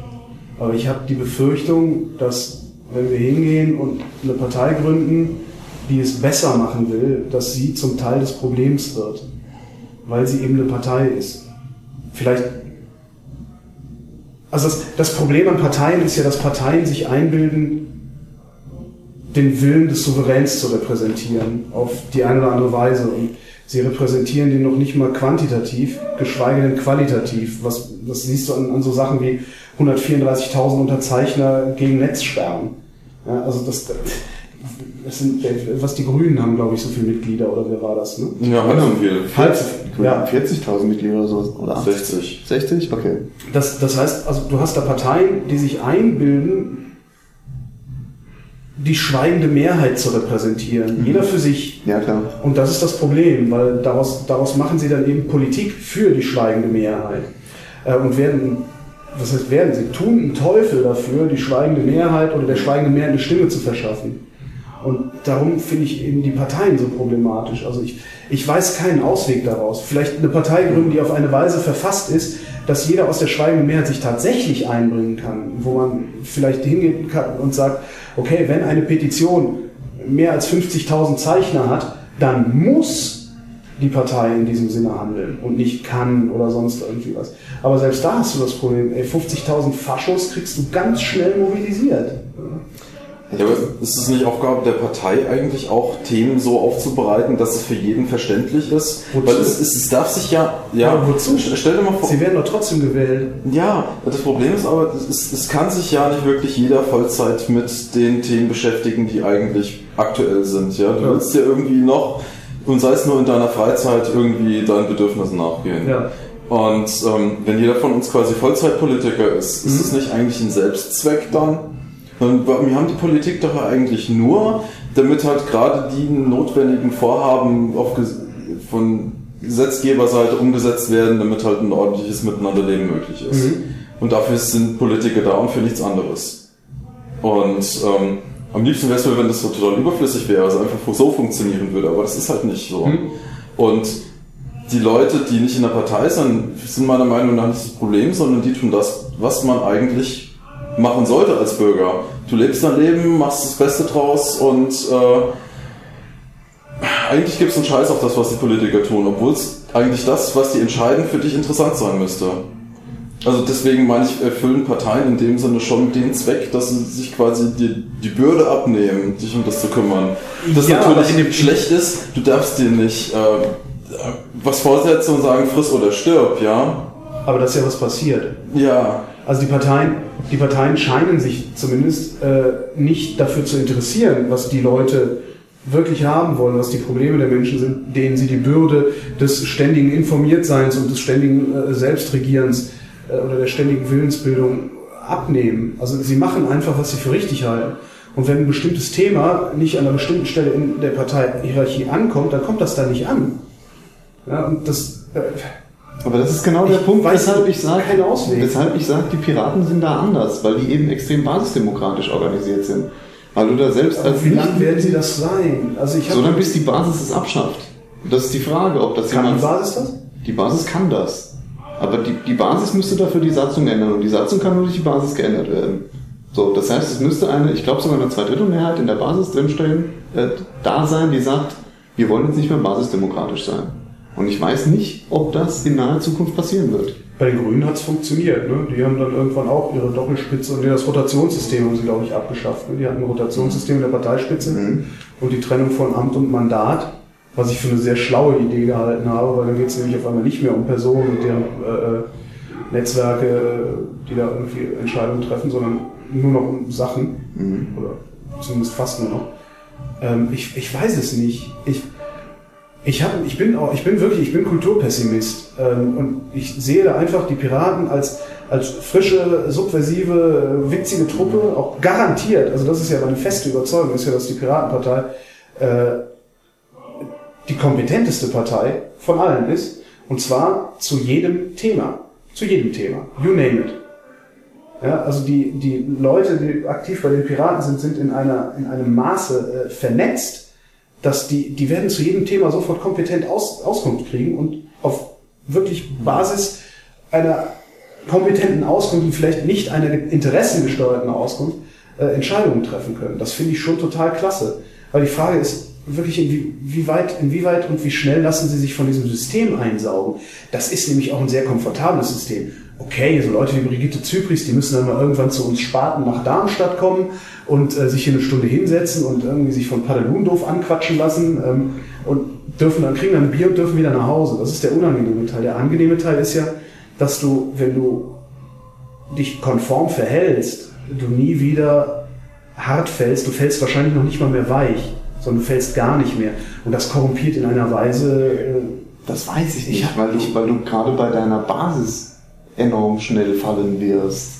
Aber ich habe die Befürchtung, dass wenn wir hingehen und eine Partei gründen, die es besser machen will, dass sie zum Teil des Problems wird. Weil sie eben eine Partei ist. Vielleicht. Also das, das Problem an Parteien ist ja, dass Parteien sich einbilden, den Willen des Souveräns zu repräsentieren, auf die eine oder andere Weise. Und sie repräsentieren den noch nicht mal quantitativ, geschweige denn qualitativ. Was, das siehst du an, an so Sachen wie 134.000 Unterzeichner gegen Netzsperren. Ja, also das, das sind, was die Grünen haben, glaube ich, so viele Mitglieder, oder wer war das? Ne? Ja, halb so viel. Halb so. Ja. Ja. 40.000 Mitglieder oder sowas? Oder 80? 60. 60? Okay. Das, das heißt, also du hast da Parteien, die sich einbilden, die schweigende Mehrheit zu repräsentieren. Jeder für sich. Ja, klar. Und das ist das Problem, weil daraus, daraus machen sie dann eben Politik für die schweigende Mehrheit. Äh, und werden, was heißt werden, sie tun einen Teufel dafür, die schweigende Mehrheit oder der schweigenden Mehrheit eine Stimme zu verschaffen. Und darum finde ich eben die Parteien so problematisch. Also ich, ich weiß keinen Ausweg daraus. Vielleicht eine Partei gründen, die auf eine Weise verfasst ist, dass jeder aus der schweigenden Mehrheit sich tatsächlich einbringen kann, wo man vielleicht hingehen kann und sagt, okay, wenn eine Petition mehr als 50.000 Zeichner hat, dann muss die Partei in diesem Sinne handeln und nicht kann oder sonst irgendwie was. Aber selbst da hast du das Problem, ey, 50.000 Faschos kriegst du ganz schnell mobilisiert. Ja, aber ist es nicht Aufgabe der Partei eigentlich auch, Themen so aufzubereiten, dass es für jeden verständlich ist? Wozu? Weil es, es, es darf sich ja, ja, Aber wozu? stell dir mal vor, Sie werden doch trotzdem gewählt. ja, das Problem ist aber, es, es kann sich ja nicht wirklich jeder Vollzeit mit den Themen beschäftigen, die eigentlich aktuell sind. Ja, du Ja. willst ja irgendwie noch, und sei es nur in deiner Freizeit, irgendwie deinen Bedürfnissen nachgehen. Ja. Und ähm, wenn jeder von uns quasi Vollzeitpolitiker ist, ist es nicht eigentlich ein Selbstzweck dann? Und wir haben die Politik doch eigentlich nur, damit halt gerade die notwendigen Vorhaben auf von Gesetzgeberseite umgesetzt werden, damit halt ein ordentliches Miteinanderleben möglich ist. Und dafür sind Politiker da und für nichts anderes. Und ähm, am liebsten wäre es mir, wenn das so total überflüssig wäre, also einfach so funktionieren würde, aber das ist halt nicht so. Und die Leute, die nicht in der Partei sind, sind meiner Meinung nach nicht das Problem, sondern die tun das, was man eigentlich machen sollte als Bürger. Du lebst dein Leben, machst das Beste draus und äh, eigentlich gibt es einen Scheiß auf das, was die Politiker tun, obwohl es eigentlich das, was die entscheiden, für dich interessant sein müsste. Also deswegen meine ich, erfüllen Parteien in dem Sinne schon den Zweck, dass sie sich quasi die, die Bürde abnehmen, sich um das zu kümmern. Das Ja, natürlich schlecht ist, du darfst dir nicht äh, was vorsetzen und sagen, friss oder stirb, ja? Aber das ist ja was passiert. Ja. Also die Parteien, die Parteien scheinen sich zumindest äh, nicht dafür zu interessieren, was die Leute wirklich haben wollen, was die Probleme der Menschen sind, denen sie die Bürde des ständigen Informiertseins und des ständigen äh, Selbstregierens äh, oder der ständigen Willensbildung abnehmen. Also sie machen einfach, was sie für richtig halten. Und wenn ein bestimmtes Thema nicht an einer bestimmten Stelle in der Parteihierarchie ankommt, dann kommt das da nicht an. Ja, und das, äh, Aber das ist genau der Ich Punkt, weshalb ich sage, weshalb ich sage, die Piraten sind da anders, weil die eben extrem basisdemokratisch organisiert sind. Weil du da selbst als wie lange werden sie das sein? Also ich hab- so lange bis die Basis es abschafft. Das ist die Frage, ob das Kann die jemand. Basis das? Die Basis kann das. Aber die, die Basis müsste dafür die Satzung ändern und die Satzung kann nur durch die Basis geändert werden. So, das heißt, es müsste eine, ich glaube sogar eine Zweidrittelmehrheit in der Basis drinstehen, äh, da sein, die sagt, wir wollen jetzt nicht mehr basisdemokratisch sein. Und ich weiß nicht, ob das in naher Zukunft passieren wird. Bei den Grünen hat es funktioniert. Ne? Die haben dann irgendwann auch ihre Doppelspitze und das Rotationssystem haben sie, glaube ich, abgeschafft. Ne? Die hatten ein Rotationssystem in der Parteispitze Mhm. und die Trennung von Amt und Mandat, was ich für eine sehr schlaue Idee gehalten habe, weil dann geht es nämlich auf einmal nicht mehr um Personen und deren äh, äh, Netzwerke, die da irgendwie Entscheidungen treffen, sondern nur noch um Sachen. Mhm. Oder zumindest fast nur noch. Ähm, ich, ich weiß es nicht. Ich, ich, hab, ich, bin auch, ich bin wirklich, ich bin Kulturpessimist ähm, und ich sehe da einfach die Piraten als, als frische, subversive, witzige Truppe, auch garantiert, also das ist ja meine feste Überzeugung, ist ja, dass die Piratenpartei äh, die kompetenteste Partei von allen ist und zwar zu jedem Thema. Zu jedem Thema. You name it. Ja, also die, die Leute, die aktiv bei den Piraten sind, sind in, einer, in einem Maße äh, vernetzt, dass die, die werden zu jedem Thema sofort kompetent aus, Auskunft kriegen und auf wirklich Basis einer kompetenten Auskunft und vielleicht nicht einer interessengesteuerten Auskunft äh, Entscheidungen treffen können. Das finde ich schon total klasse. Weil die Frage ist wirklich, inwie, wie weit, inwieweit und wie schnell lassen sie sich von diesem System einsaugen. Das ist nämlich auch ein sehr komfortables System. Okay, so Leute wie Brigitte Zypris, die müssen dann mal irgendwann zu uns Spaten nach Darmstadt kommen und äh, sich hier eine Stunde hinsetzen und irgendwie sich von Padelun doof anquatschen lassen ähm, und dürfen dann kriegen dann ein Bier und dürfen wieder nach Hause. Das ist der unangenehme Teil. Der angenehme Teil ist ja, dass du, wenn du dich konform verhältst, du nie wieder hart fällst, du fällst wahrscheinlich noch nicht mal mehr weich, sondern du fällst gar nicht mehr. Und das korrumpiert in einer Weise, äh, Das weiß ich Ich nicht, hab- weil, du, weil du gerade bei deiner Basis enorm schnell fallen wirst.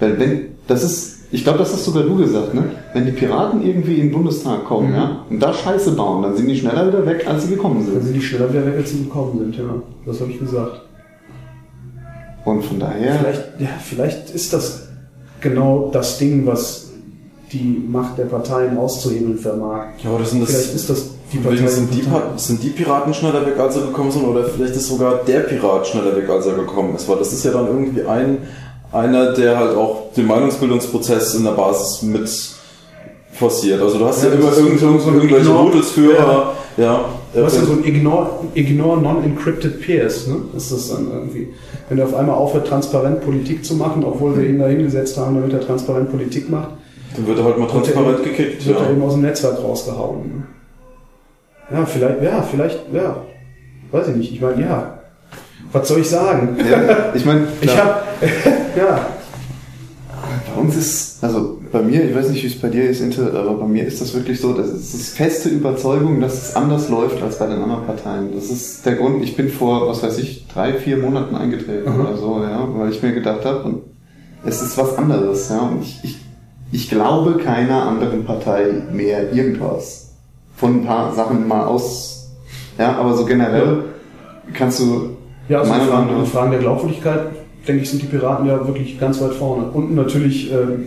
Weil wenn, das ist, ich glaube, das hast sogar du gesagt, ne? Wenn die Piraten irgendwie in den Bundestag kommen, Mhm. ja, und da Scheiße bauen, dann sind die schneller wieder weg, als sie gekommen dann sind. sind die schneller wieder weg, als sie gekommen sind. Ja, das habe ich gesagt. Und von daher, Vielleicht, ja, vielleicht ist das genau das Ding, was die Macht der Parteien auszuhebeln vermag. Ja, aber das sind Vielleicht das. ist das die Partei. sind, die, sind die Piraten schneller weg, als sie gekommen sind, oder vielleicht ist sogar der Pirat schneller weg, als er gekommen ist, weil das ist ja dann irgendwie ein, einer, der halt auch den Meinungsbildungsprozess in der Basis mit forciert. Also du hast ja, Ja, immer irgend, so- irgendwelche Ignore- Rudelsführer, ja. Du hast ja äh, so ein Ignore, Ignore Non-Encrypted Peers, ne? Ist das dann irgendwie. Wenn er auf einmal aufhört, transparent Politik zu machen, obwohl wir ihn da hingesetzt haben, damit er transparent Politik macht, dann wird er halt mal er transparent gekickt. wird er Ja. eben aus dem Netzwerk rausgehauen. Ne? Ja, vielleicht, ja, vielleicht, ja. Weiß ich nicht. Ich meine, ja. Was soll ich sagen? ja, ich meine, Ich habe, ja, Bei uns ist, also bei mir, ich weiß nicht, wie es bei dir ist, Intel, aber bei mir ist das wirklich so, das ist, das ist feste Überzeugung, dass es anders läuft als bei den anderen Parteien. Das ist der Grund, ich bin vor, was weiß ich, drei, vier Monaten eingetreten Mhm. oder so, ja, weil ich mir gedacht habe, und es ist was anderes, ja, und ich, ich, ich glaube keiner anderen Partei mehr irgendwas. Von ein paar Sachen mal aus, ja, aber so generell kannst du, ja also in meiner Fragen, in Fragen der Glaubwürdigkeit, denke ich, sind die Piraten ja wirklich ganz weit vorne. Und natürlich, ähm,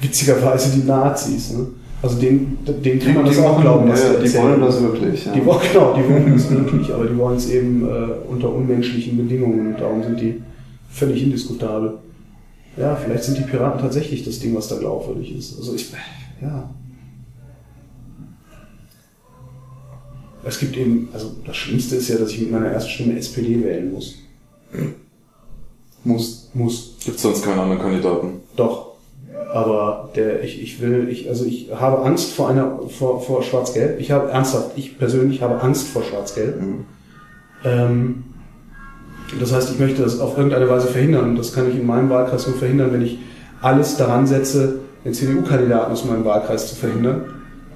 witzigerweise, die Nazis. Ne? Also denen, denen kann man das auch glauben, was ja, die wollen das wirklich, ja. Die wollen, genau, die wollen es wirklich, aber die wollen es eben äh, unter unmenschlichen Bedingungen und darum sind die völlig indiskutabel. Ja, vielleicht sind die Piraten tatsächlich das Ding, was da glaubwürdig ist. Also ich, ja. Es gibt eben, also das Schlimmste ist ja, dass ich mit meiner ersten Stimme SPD wählen muss. Muss. Muss. Gibt es sonst keine anderen Kandidaten? Doch. Aber der, ich, ich will, ich, also ich habe Angst vor einer, vor, vor Schwarz-Gelb. Ich habe ernsthaft, ich persönlich habe Angst vor Schwarz-Gelb. Mhm. Ähm, das heißt, ich möchte das auf irgendeine Weise verhindern. Und das kann ich in meinem Wahlkreis nur verhindern, wenn ich alles daran setze, den CDU-Kandidaten aus meinem Wahlkreis zu verhindern.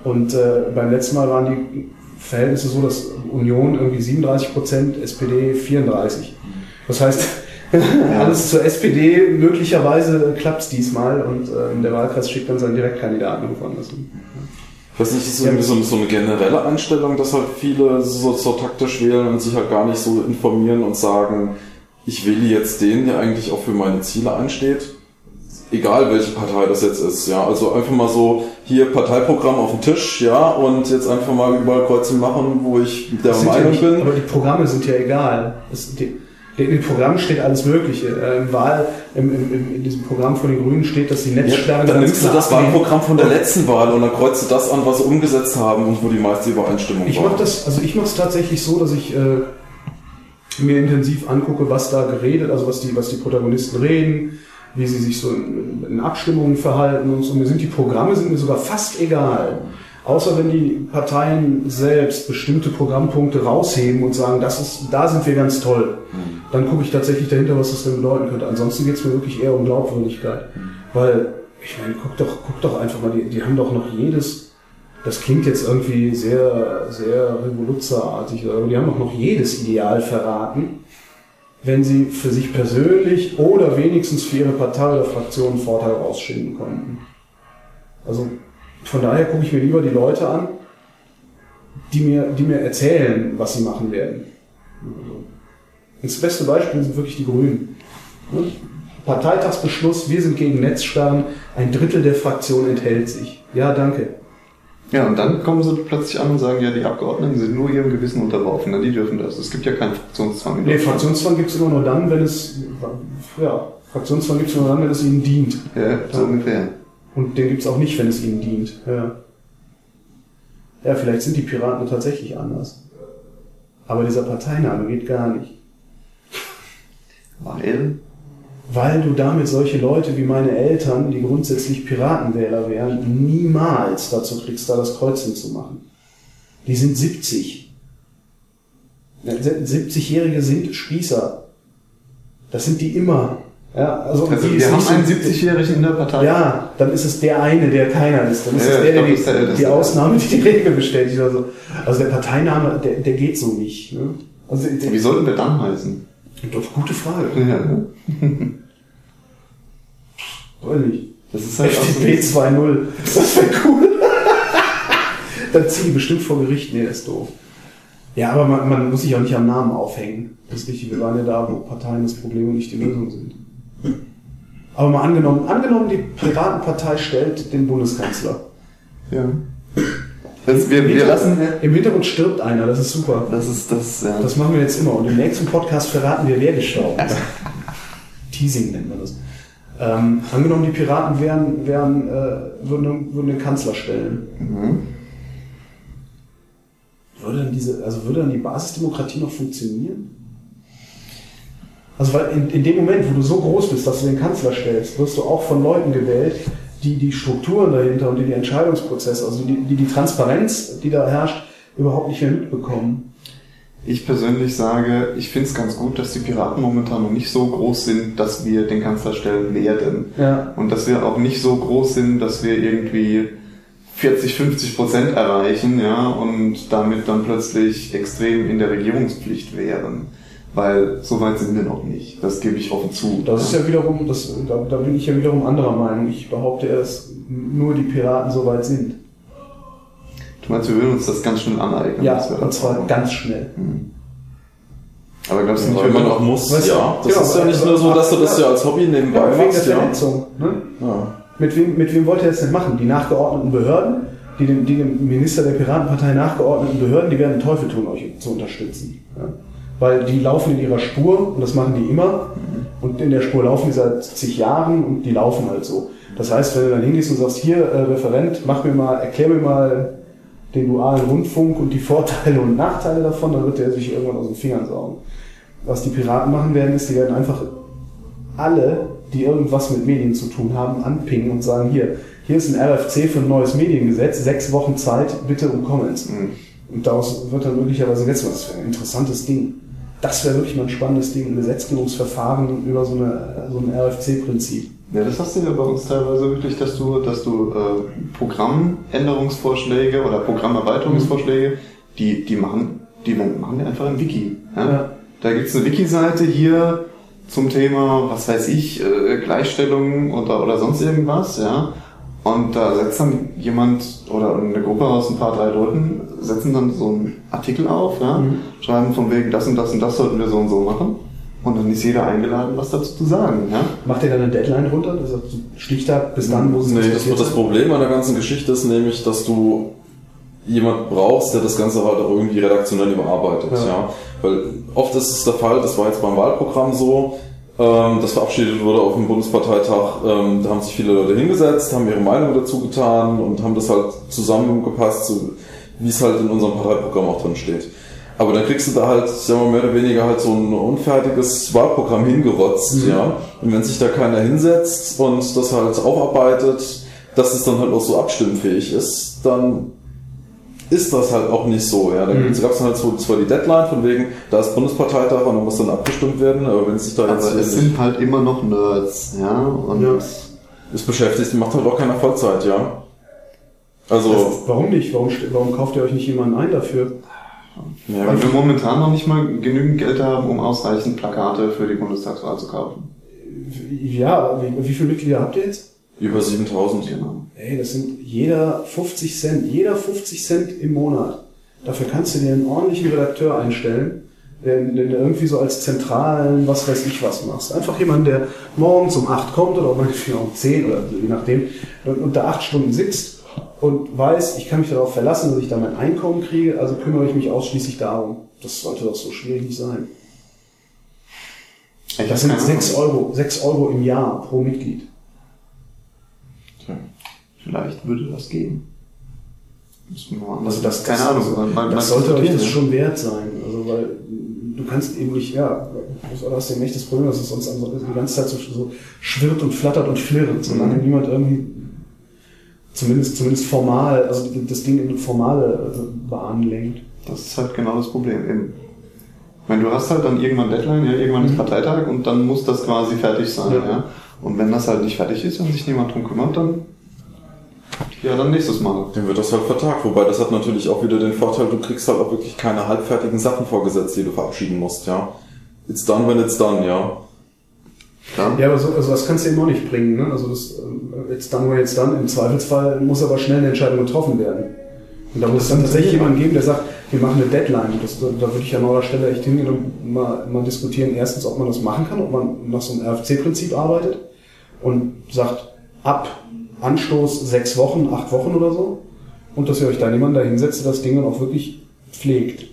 Und äh, beim letzten Mal waren die Verhältnisse so, dass Union irgendwie 37 Prozent, SPD 34. Das heißt, alles zur SPD, möglicherweise klappt's diesmal und äh, der Wahlkreis schickt dann seinen Direktkandidaten Ich weiß nicht, ist irgendwie so, so eine generelle Einstellung, dass halt viele so, so taktisch wählen und sich halt gar nicht so informieren und sagen, ich wähle jetzt den, der eigentlich auch für meine Ziele einsteht. Egal welche Partei das jetzt ist, ja. Also einfach mal so, hier Parteiprogramm auf den Tisch, ja, und jetzt einfach mal überall Kreuze machen, wo ich der Das sind ja Meinung nicht, bin. Aber die Programme sind ja egal. Das, die, in den Programmen steht alles Mögliche. Äh, Im Wahl, im, im, in diesem Programm von den Grünen steht, dass die Ja, Netzsperren dann nimmst du das. Wahlprogramm von der letzten Wahl und dann kreuzt du das an, was sie umgesetzt haben und wo die meiste Übereinstimmung Ich war. mache das, also ich mache es tatsächlich so, dass ich äh, mir intensiv angucke, was da geredet, also was die, was die Protagonisten reden, wie sie sich so in, in Abstimmungen verhalten und so. Mir sind die Programme sind mir sogar fast egal. Außer wenn die Parteien selbst bestimmte Programmpunkte rausheben und sagen, das ist, da sind wir ganz toll. Dann gucke ich tatsächlich dahinter, was das denn bedeuten könnte. Ansonsten geht es mir wirklich eher um Glaubwürdigkeit. Weil, ich meine, guck doch, guck doch einfach mal, die, die haben doch noch jedes, das klingt jetzt irgendwie sehr, sehr revoluzerartig, aber die haben doch noch jedes Ideal verraten, wenn sie für sich persönlich oder wenigstens für ihre Partei oder Fraktion einen Vorteil rausschinden konnten. Also von daher gucke ich mir lieber die Leute an, die mir, die mir erzählen, was sie machen werden. Also, Das beste Beispiel sind wirklich die Grünen. Ne? Parteitagsbeschluss, wir sind gegen Netzsperren, ein Drittel der Fraktion enthält sich. Ja, danke. Ja, und dann kommen sie plötzlich an und sagen, ja, die Abgeordneten sind nur ihrem Gewissen unterworfen, ne? die dürfen das. Es gibt ja keinen Fraktionszwang. Nee. Fraktionszwang gibt es immer nur dann, wenn es, ja, Fraktionszwang gibt es nur dann, wenn es ihnen dient. Ja, so ungefähr. Und den gibt es auch nicht, wenn es ihnen dient. Ja. ja, vielleicht sind die Piraten tatsächlich anders. Aber dieser Parteiname geht gar nicht. Weil, Weil du damit solche Leute wie meine Eltern, die grundsätzlich Piratenwähler wären, niemals dazu kriegst, da das Kreuz hinzumachen. Die sind 70. Ja, 70-Jährige sind Spießer. Das sind die immer. Ja, also, also die wir haben einen 70-Jährigen in der Partei. Ja, dann ist es der eine, der keiner ist. Dann ist Ja, es der, der glaub, die, ist der Älteste. die Ausnahme, die die Regel bestätigt. Also, also der Parteiname, der, der geht so nicht. Ne? Also, der, Wie sollten wir dann heißen? Doch, gute Frage. Ja, ne? Weiß nicht. Das ist halt auch so FDP 2.0. Das wäre cool. Dann ziehen die bestimmt vor Gericht. Nee, das ist doof. Ja, aber man, man muss sich auch nicht am Namen aufhängen. Das ist richtig. Wir waren ja da, wo Parteien das Problem und nicht die Lösung sind. Aber mal angenommen, angenommen, die Piratenpartei stellt den Bundeskanzler. Ja. Das, wir, wir lassen. Im Hintergrund stirbt einer, das ist super. Das ist das, ja. Das machen wir jetzt immer. Und im nächsten Podcast verraten wir, wer gestorben ist. Teasing nennt man das. Ähm, angenommen, die Piraten wären, wären, äh, würden, würden den Kanzler stellen. Mhm. Würde dann diese, also würde dann die Basisdemokratie noch funktionieren? Also weil in, in dem Moment, wo du so groß bist, dass du den Kanzler stellst, wirst du auch von Leuten gewählt, die die Strukturen dahinter und die die Entscheidungsprozesse, also die die, die Transparenz, die da herrscht, überhaupt nicht mehr mitbekommen. Ich persönlich sage, ich finde es ganz gut, dass die Piraten momentan noch nicht so groß sind, dass wir den Kanzler stellen werden. Ja. Und dass wir auch nicht so groß sind, dass wir irgendwie 40, 50 Prozent erreichen, ja, und damit dann plötzlich extrem in der Regierungspflicht wären. Weil so weit sind wir noch nicht. Das gebe ich offen zu. Das ist ja wiederum, das, da, da bin ich ja wiederum anderer Meinung. Ich behaupte, dass nur die Piraten so weit sind. Du meinst, wir würden uns das ganz schnell aneignen? Ja, Das wäre und zwar auch- ganz schnell. Aber glaubst du nicht, wenn man auch muss, Weißt du, ja. Das genau, ist ja nicht nur so, dass du das ja als Hobby nebenbei Ja, wegen der machst, ja. Ne? ja. Mit, wem, mit wem wollt ihr das denn machen? Die nachgeordneten Behörden, die dem, die dem Minister der Piratenpartei nachgeordneten Behörden, die werden den Teufel tun, euch zu unterstützen. Ja? Weil die laufen in ihrer Spur und das machen die immer. Und in der Spur laufen die seit zig Jahren und die laufen halt so. Das heißt, wenn du dann hingehst und sagst, hier, äh, Referent, mach mir mal, erklär mir mal den dualen Rundfunk und die Vorteile und Nachteile davon, dann wird der sich irgendwann aus den Fingern saugen. Was die Piraten machen werden, ist, die werden einfach alle, die irgendwas mit Medien zu tun haben, anpingen und sagen, hier, hier ist ein RFC für ein neues Mediengesetz, sechs Wochen Zeit, bitte um Comments. Mhm. Und daraus wird dann möglicherweise ein Gesetz. Das wäre ein interessantes Ding. Das wäre wirklich mal ein spannendes Ding, ein Gesetzgebungsverfahren über so, eine, so ein RFC-Prinzip. Ja, das hast du ja bei uns teilweise wirklich, dass du, dass du äh, Programmänderungsvorschläge oder Programmerweiterungsvorschläge, die, die machen, die machen wir einfach im Wiki. Ja? Ja. Da gibt's eine Wiki-Seite hier zum Thema, was weiß ich, äh, Gleichstellung oder, oder sonst irgendwas, ja. Und da setzt dann jemand oder eine Gruppe aus ein paar, drei Leuten, setzen dann so einen Artikel auf, ja, Mhm. schreiben von wegen, das und das und das sollten wir so und so machen. Und dann ist jeder eingeladen, was dazu zu sagen, ja. Macht ihr dann eine Deadline runter? Das ist Stichtag bis dann, wo es Nee, das, das? Problem an der ganzen Geschichte ist nämlich, dass du jemand brauchst, der das Ganze halt auch irgendwie redaktionell überarbeitet. Ja. Ja. Weil oft ist es der Fall, das war jetzt beim Wahlprogramm so, das verabschiedet wurde auf dem Bundesparteitag, ähm, da haben sich viele Leute hingesetzt, haben ihre Meinung dazu getan und haben das halt zusammengepasst, so wie es halt in unserem Parteiprogramm auch drin steht. Aber dann kriegst du da halt, sagen wir mehr oder weniger halt so ein unfertiges Wahlprogramm hingerotzt, ja. Und wenn sich da keiner hinsetzt und das halt aufarbeitet, dass es dann halt auch so abstimmfähig ist, dann ist das halt auch nicht so, ja. Da Mhm. gab es dann halt so, zwar die Deadline von wegen, da ist Bundesparteitag und dann muss dann abgestimmt werden, aber wenn es sich da jetzt Aber es sind halt immer noch Nerds, ja. Und Ja. ist beschäftigt, macht halt auch keine Vollzeit, ja. Also, Das, warum nicht? Warum, warum kauft ihr euch nicht jemanden ein dafür? ja, weil wir momentan noch nicht mal genügend Geld haben, um ausreichend Plakate für die Bundestagswahl zu kaufen. Ja, wie, wie viele Mitglieder habt ihr jetzt? Über 7000. Genau. Ey, das sind jeder 50 Cent, jeder 50 Cent im Monat. Dafür kannst du dir einen ordentlichen Redakteur einstellen, den, den du irgendwie so als zentralen, was weiß ich was machst. Einfach jemand, der morgens um 8 kommt oder meinetwegen um 10 oder je nachdem und unter 8 Stunden sitzt und weiß, ich kann mich darauf verlassen, dass ich da mein Einkommen kriege, also kümmere ich mich ausschließlich darum. Das sollte doch so schwierig nicht sein. Das sind keine 6 Ahnung. Euro, 6 Euro im Jahr pro Mitglied. Vielleicht würde das gehen. Müssen wir mal Also das, keine das, Ahnung. also, man- man- das sollte euch das ja. schon wert sein. Also weil du kannst eben nicht, ja, du hast eben echt das Problem, dass es sonst also die ganze Zeit so, so schwirrt und flattert und flirrt, solange Mhm. niemand irgendwie zumindest zumindest formal, also das Ding in formale äh, Bahnen lenkt. Das ist halt genau das Problem. Eben. Ich meine, du hast halt dann irgendwann Deadline, ja, irgendwann ist Parteitag und dann muss das quasi fertig sein. Ja. Ja. Und wenn das halt nicht fertig ist und sich niemand drum kümmert, dann ja, dann nächstes Mal. Dann wird das halt vertagt. Wobei das hat natürlich auch wieder den Vorteil, du kriegst halt auch wirklich keine halbfertigen Sachen vorgesetzt, die du verabschieden musst, ja. It's done when it's done, ja. Klar? Ja, aber so, also das kannst du eben auch nicht bringen. Ne? Also das ähm, jetzt dann, wo jetzt dann, im Zweifelsfall muss aber schnell eine Entscheidung getroffen werden. Und da muss es dann tatsächlich jemanden geben, der sagt, wir machen eine Deadline. Und Das, da würde ich an eurer Stelle echt hingehen und mal, mal diskutieren, erstens, ob man das machen kann, ob man nach so einem RFC-Prinzip arbeitet und sagt, ab Anstoß sechs Wochen, acht Wochen oder so. Und dass ihr euch dann jemand da hinsetzt, der das Ding dann auch wirklich pflegt.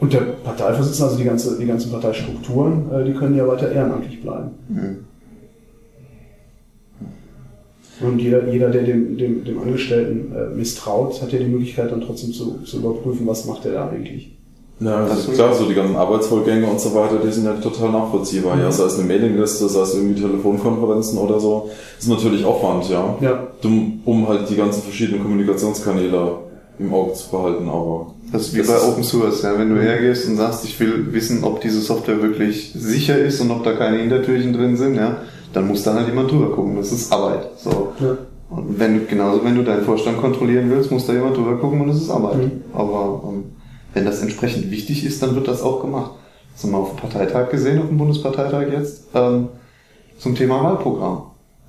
Und der Parteivorsitzende, also die, ganze, die ganzen Parteistrukturen, äh, die können ja weiter ehrenamtlich bleiben. Mhm. Und jeder, jeder der dem, dem, dem Angestellten äh, misstraut, hat ja die Möglichkeit dann trotzdem zu, zu überprüfen, was macht er da eigentlich. Ja, also klar, so die ganzen Arbeitsvorgänge und so weiter, die sind ja total nachvollziehbar. Ja, sei es eine Mailingliste, sei es irgendwie Telefonkonferenzen oder so. Ist natürlich Aufwand, ja. Ja, Um, um halt die ganzen verschiedenen Kommunikationskanäle im Auge zu behalten, aber. Das ist wie Das bei ist- Open Source, ja. Wenn du hergehst und sagst, ich will wissen, ob diese Software wirklich sicher ist und ob da keine Hintertürchen drin sind, ja, dann muss da halt jemand drüber gucken. Das ist Arbeit. So. ja. Und wenn du, genauso wenn du deinen Vorstand kontrollieren willst, muss da jemand drüber gucken und es ist Arbeit. Mhm. Aber ähm, wenn das entsprechend wichtig ist, dann wird das auch gemacht. Das haben wir auf dem Parteitag gesehen, auf dem Bundesparteitag jetzt, ähm, zum Thema Wahlprogramm.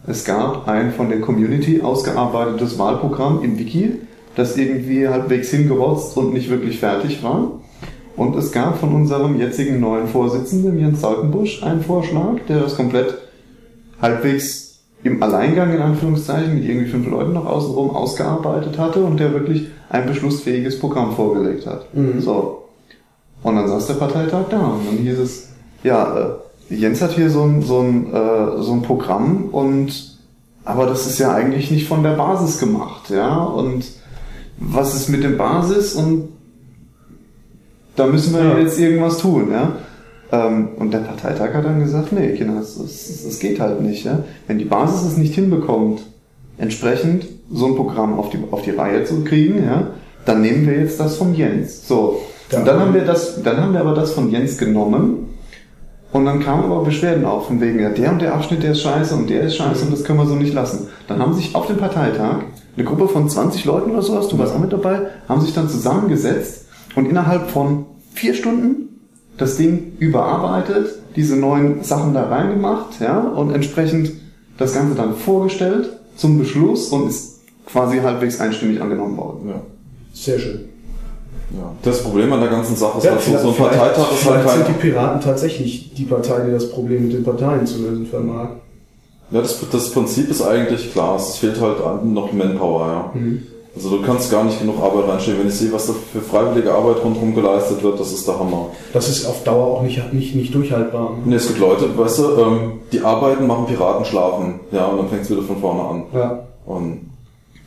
Es gab ein von der Community ausgearbeitetes Wahlprogramm im Wiki, das irgendwie halbwegs hingerotzt und nicht wirklich fertig war. Und es gab von unserem jetzigen neuen Vorsitzenden, Jens Salkenbusch, einen Vorschlag, der das komplett halbwegs im Alleingang in Anführungszeichen mit irgendwie fünf Leuten noch außenrum ausgearbeitet hatte und der wirklich ein beschlussfähiges Programm vorgelegt hat. Mhm. So. Und dann saß der Parteitag da und dann hieß es, ja, äh, Jens hat hier so ein, so ein, äh, so ein Programm und aber das ist ja eigentlich nicht von der Basis gemacht, ja, und was ist mit der Basis und da müssen wir Ja. jetzt irgendwas tun, ja. Ähm, und der Parteitag hat dann gesagt, nee, Kinder, das geht halt nicht. Ja? Wenn die Basis es nicht hinbekommt, entsprechend so ein Programm auf die, auf die Reihe zu kriegen, ja, dann nehmen wir jetzt das von Jens. So. Und dann haben wir das, dann haben wir aber das von Jens genommen und dann kamen aber Beschwerden auf, von wegen, ja, der und der Abschnitt, der ist scheiße und der ist scheiße und das können wir so nicht lassen. Dann haben sich auf dem Parteitag eine Gruppe von 20 Leuten oder sowas, du warst auch mit dabei, haben sich dann zusammengesetzt und innerhalb von vier Stunden das Ding überarbeitet, diese neuen Sachen da reingemacht, ja, und entsprechend das Ganze dann vorgestellt zum Beschluss und ist quasi halbwegs einstimmig angenommen worden. Ja. Sehr schön. Ja. Das Problem an der ganzen Sache ist Ja, halt so, so ein Parteitag ist halt vielleicht sind kein, die Piraten tatsächlich die Partei, die das Problem mit den Parteien zu lösen vermag. Ja, das, das Prinzip ist eigentlich klar. Es fehlt halt an- noch Manpower, ja. Also du kannst gar nicht genug Arbeit reinstellen. Wenn ich sehe, was da für freiwillige Arbeit rundherum geleistet wird, das ist der Hammer. Das ist auf Dauer auch nicht, nicht, nicht durchhaltbar. Nee, es gibt Leute, weißt du, ähm, die arbeiten, machen Piraten schlafen. Ja, und dann fängt es wieder von vorne an. Ja. Und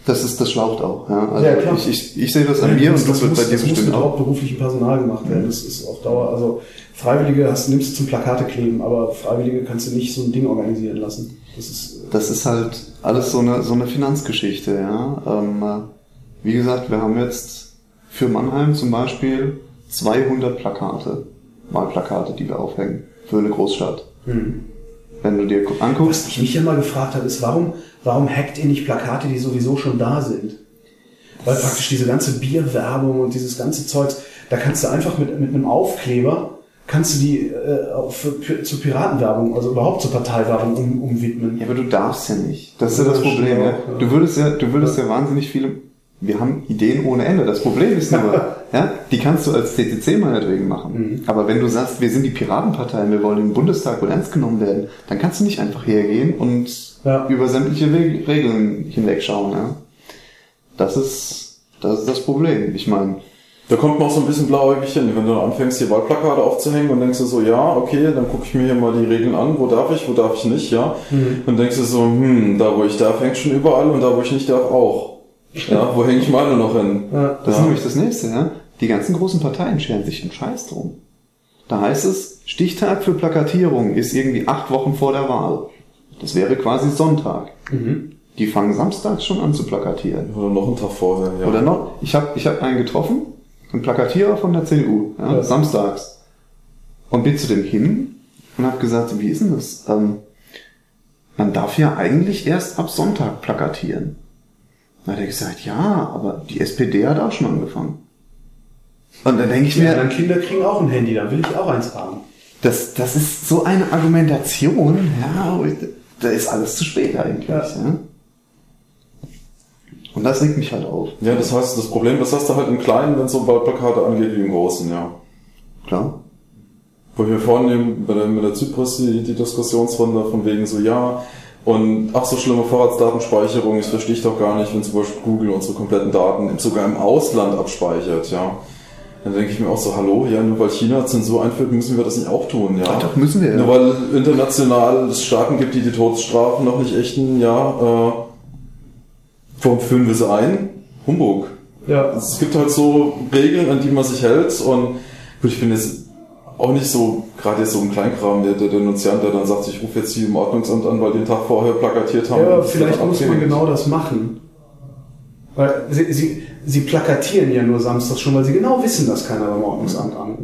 Das ist, das schlaucht auch, ja. Also Ja, klar. ich, ich, ich sehe das an mir und das wird muss, bei dir das muss bestimmt mit auch. hauptberuflichem Personal gemacht werden. Das ist auf Dauer, also Freiwillige hast, nimmst du zum Plakate kleben, aber Freiwillige kannst du nicht so ein Ding organisieren lassen. Das ist, Das ist halt alles so eine, so eine Finanzgeschichte, ja. Ähm, äh, wie gesagt, wir haben jetzt für Mannheim zum Beispiel 200 Plakate, Wahlplakate, die wir aufhängen, für eine Großstadt. Wenn du dir gu- Was anguckst, ich mich immer gefragt habe, ist, warum, warum hackt ihr nicht Plakate, die sowieso schon da sind? Weil praktisch diese ganze Bierwerbung und dieses ganze Zeugs, da kannst du einfach mit, mit einem Aufkleber, kannst du die äh, für, zur Piratenwerbung, also überhaupt zur Parteiwerbung um, umwidmen. ja, aber du darfst ja nicht. Das ist ja das Ja, das Problem. Ja. ja. Du würdest ja, du würdest ja wahnsinnig viele, wir haben Ideen ohne Ende. Das Problem ist nur, ja, die kannst du als CCC meinetwegen machen. Mhm. Aber wenn du sagst, wir sind die Piratenpartei und wir wollen im Bundestag wohl ernst genommen werden, dann kannst du nicht einfach hergehen und Ja. über sämtliche Reg- Regeln hinwegschauen. Ja? Das ist, das ist das Problem. Ich meine, da kommt man auch so ein bisschen blauäugig hin. Wenn du dann anfängst, hier Wahlplakate aufzuhängen und denkst du so, ja, okay, dann gucke ich mir hier mal die Regeln an, wo darf ich, wo darf ich nicht, ja. Dann denkst du so, hm, da wo ich darf, hängt schon überall und da wo ich nicht darf, auch. Ja, wo hänge ich meine noch hin? Ja. das ist Ja. nämlich das nächste. Ja? Die ganzen großen Parteien scheren sich einen Scheiß drum. Da heißt es, Stichtag für Plakatierung ist irgendwie acht Wochen vor der Wahl. Das wäre quasi Sonntag. Die fangen samstags schon an zu plakatieren. Oder noch einen Tag vorher, ja. Oder noch, ich habe ich hab einen getroffen, einen Plakatierer von der CDU, ja, Ja. samstags. Und bin zu dem hin und habe gesagt, wie ist denn das? Ähm, man darf ja eigentlich erst ab Sonntag plakatieren. Dann hat er gesagt, ja, aber die SPD hat auch schon angefangen. Und dann denke ich Die mir, anderen Kinder kriegen auch ein Handy, dann will ich auch eins haben. das, das ist so eine Argumentation, ja, da ist alles zu spät eigentlich. Ja. Ja. Und das regt mich halt auf. Ja, das heißt, das Problem, das hast du halt im Kleinen, wenn es so Wahlplakate angeht, wie im Großen, ja. Klar. Wo wir vorhin bei der, mit der Zypris die, die Diskussionsrunde von wegen so, ja, und ach so schlimme Vorratsdatenspeicherung, das verstehe ich doch gar nicht, wenn zum Beispiel Google unsere kompletten Daten sogar im Ausland abspeichert, ja. Dann denke ich mir auch so, hallo, ja, nur weil China Zensur einführt, müssen wir das nicht auch tun, ja. Doch, doch, müssen wir, ja. Nur weil international es Staaten gibt, die die Todesstrafen noch nicht ächten, ja, äh, warum führen wir sie ein? Humbug. Ja. Es gibt halt so Regeln, an die man sich hält und gut, ich bin jetzt auch nicht so, gerade jetzt so im Kleinkram, der, der Denunziant, der dann sagt, ich rufe jetzt hier im Ordnungsamt an, weil die den Tag vorher plakatiert haben. Ja, vielleicht muss man genau das machen. Weil sie, sie, sie plakatieren ja nur samstags schon, weil sie genau wissen, dass keiner beim Ordnungsamt anruft.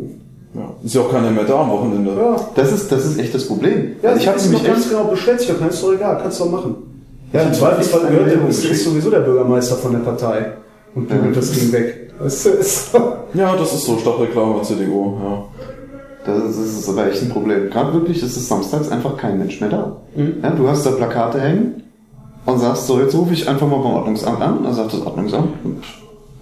Ja. Ist ja auch keiner mehr da am Wochenende. Ja, Das ist, das ist echt das Problem. ja Also ich habe nämlich ganz echt, genau doch, kein ist doch egal, kannst du doch machen. Ja, im Zweifelsfall gehört der, ist, sowieso der Bürgermeister von der Partei und bügelt Ja. das Ding weg. Das ist so. Ja, das ist so Stadtreklame CDU, ja. Das ist, das ist aber echt ein Problem. Gerade wirklich, es ist samstags einfach kein Mensch mehr da. Mhm. Ja, du hast da Plakate hängen und sagst so, jetzt rufe ich einfach mal beim Ordnungsamt an. Dann sagt das Ordnungsamt,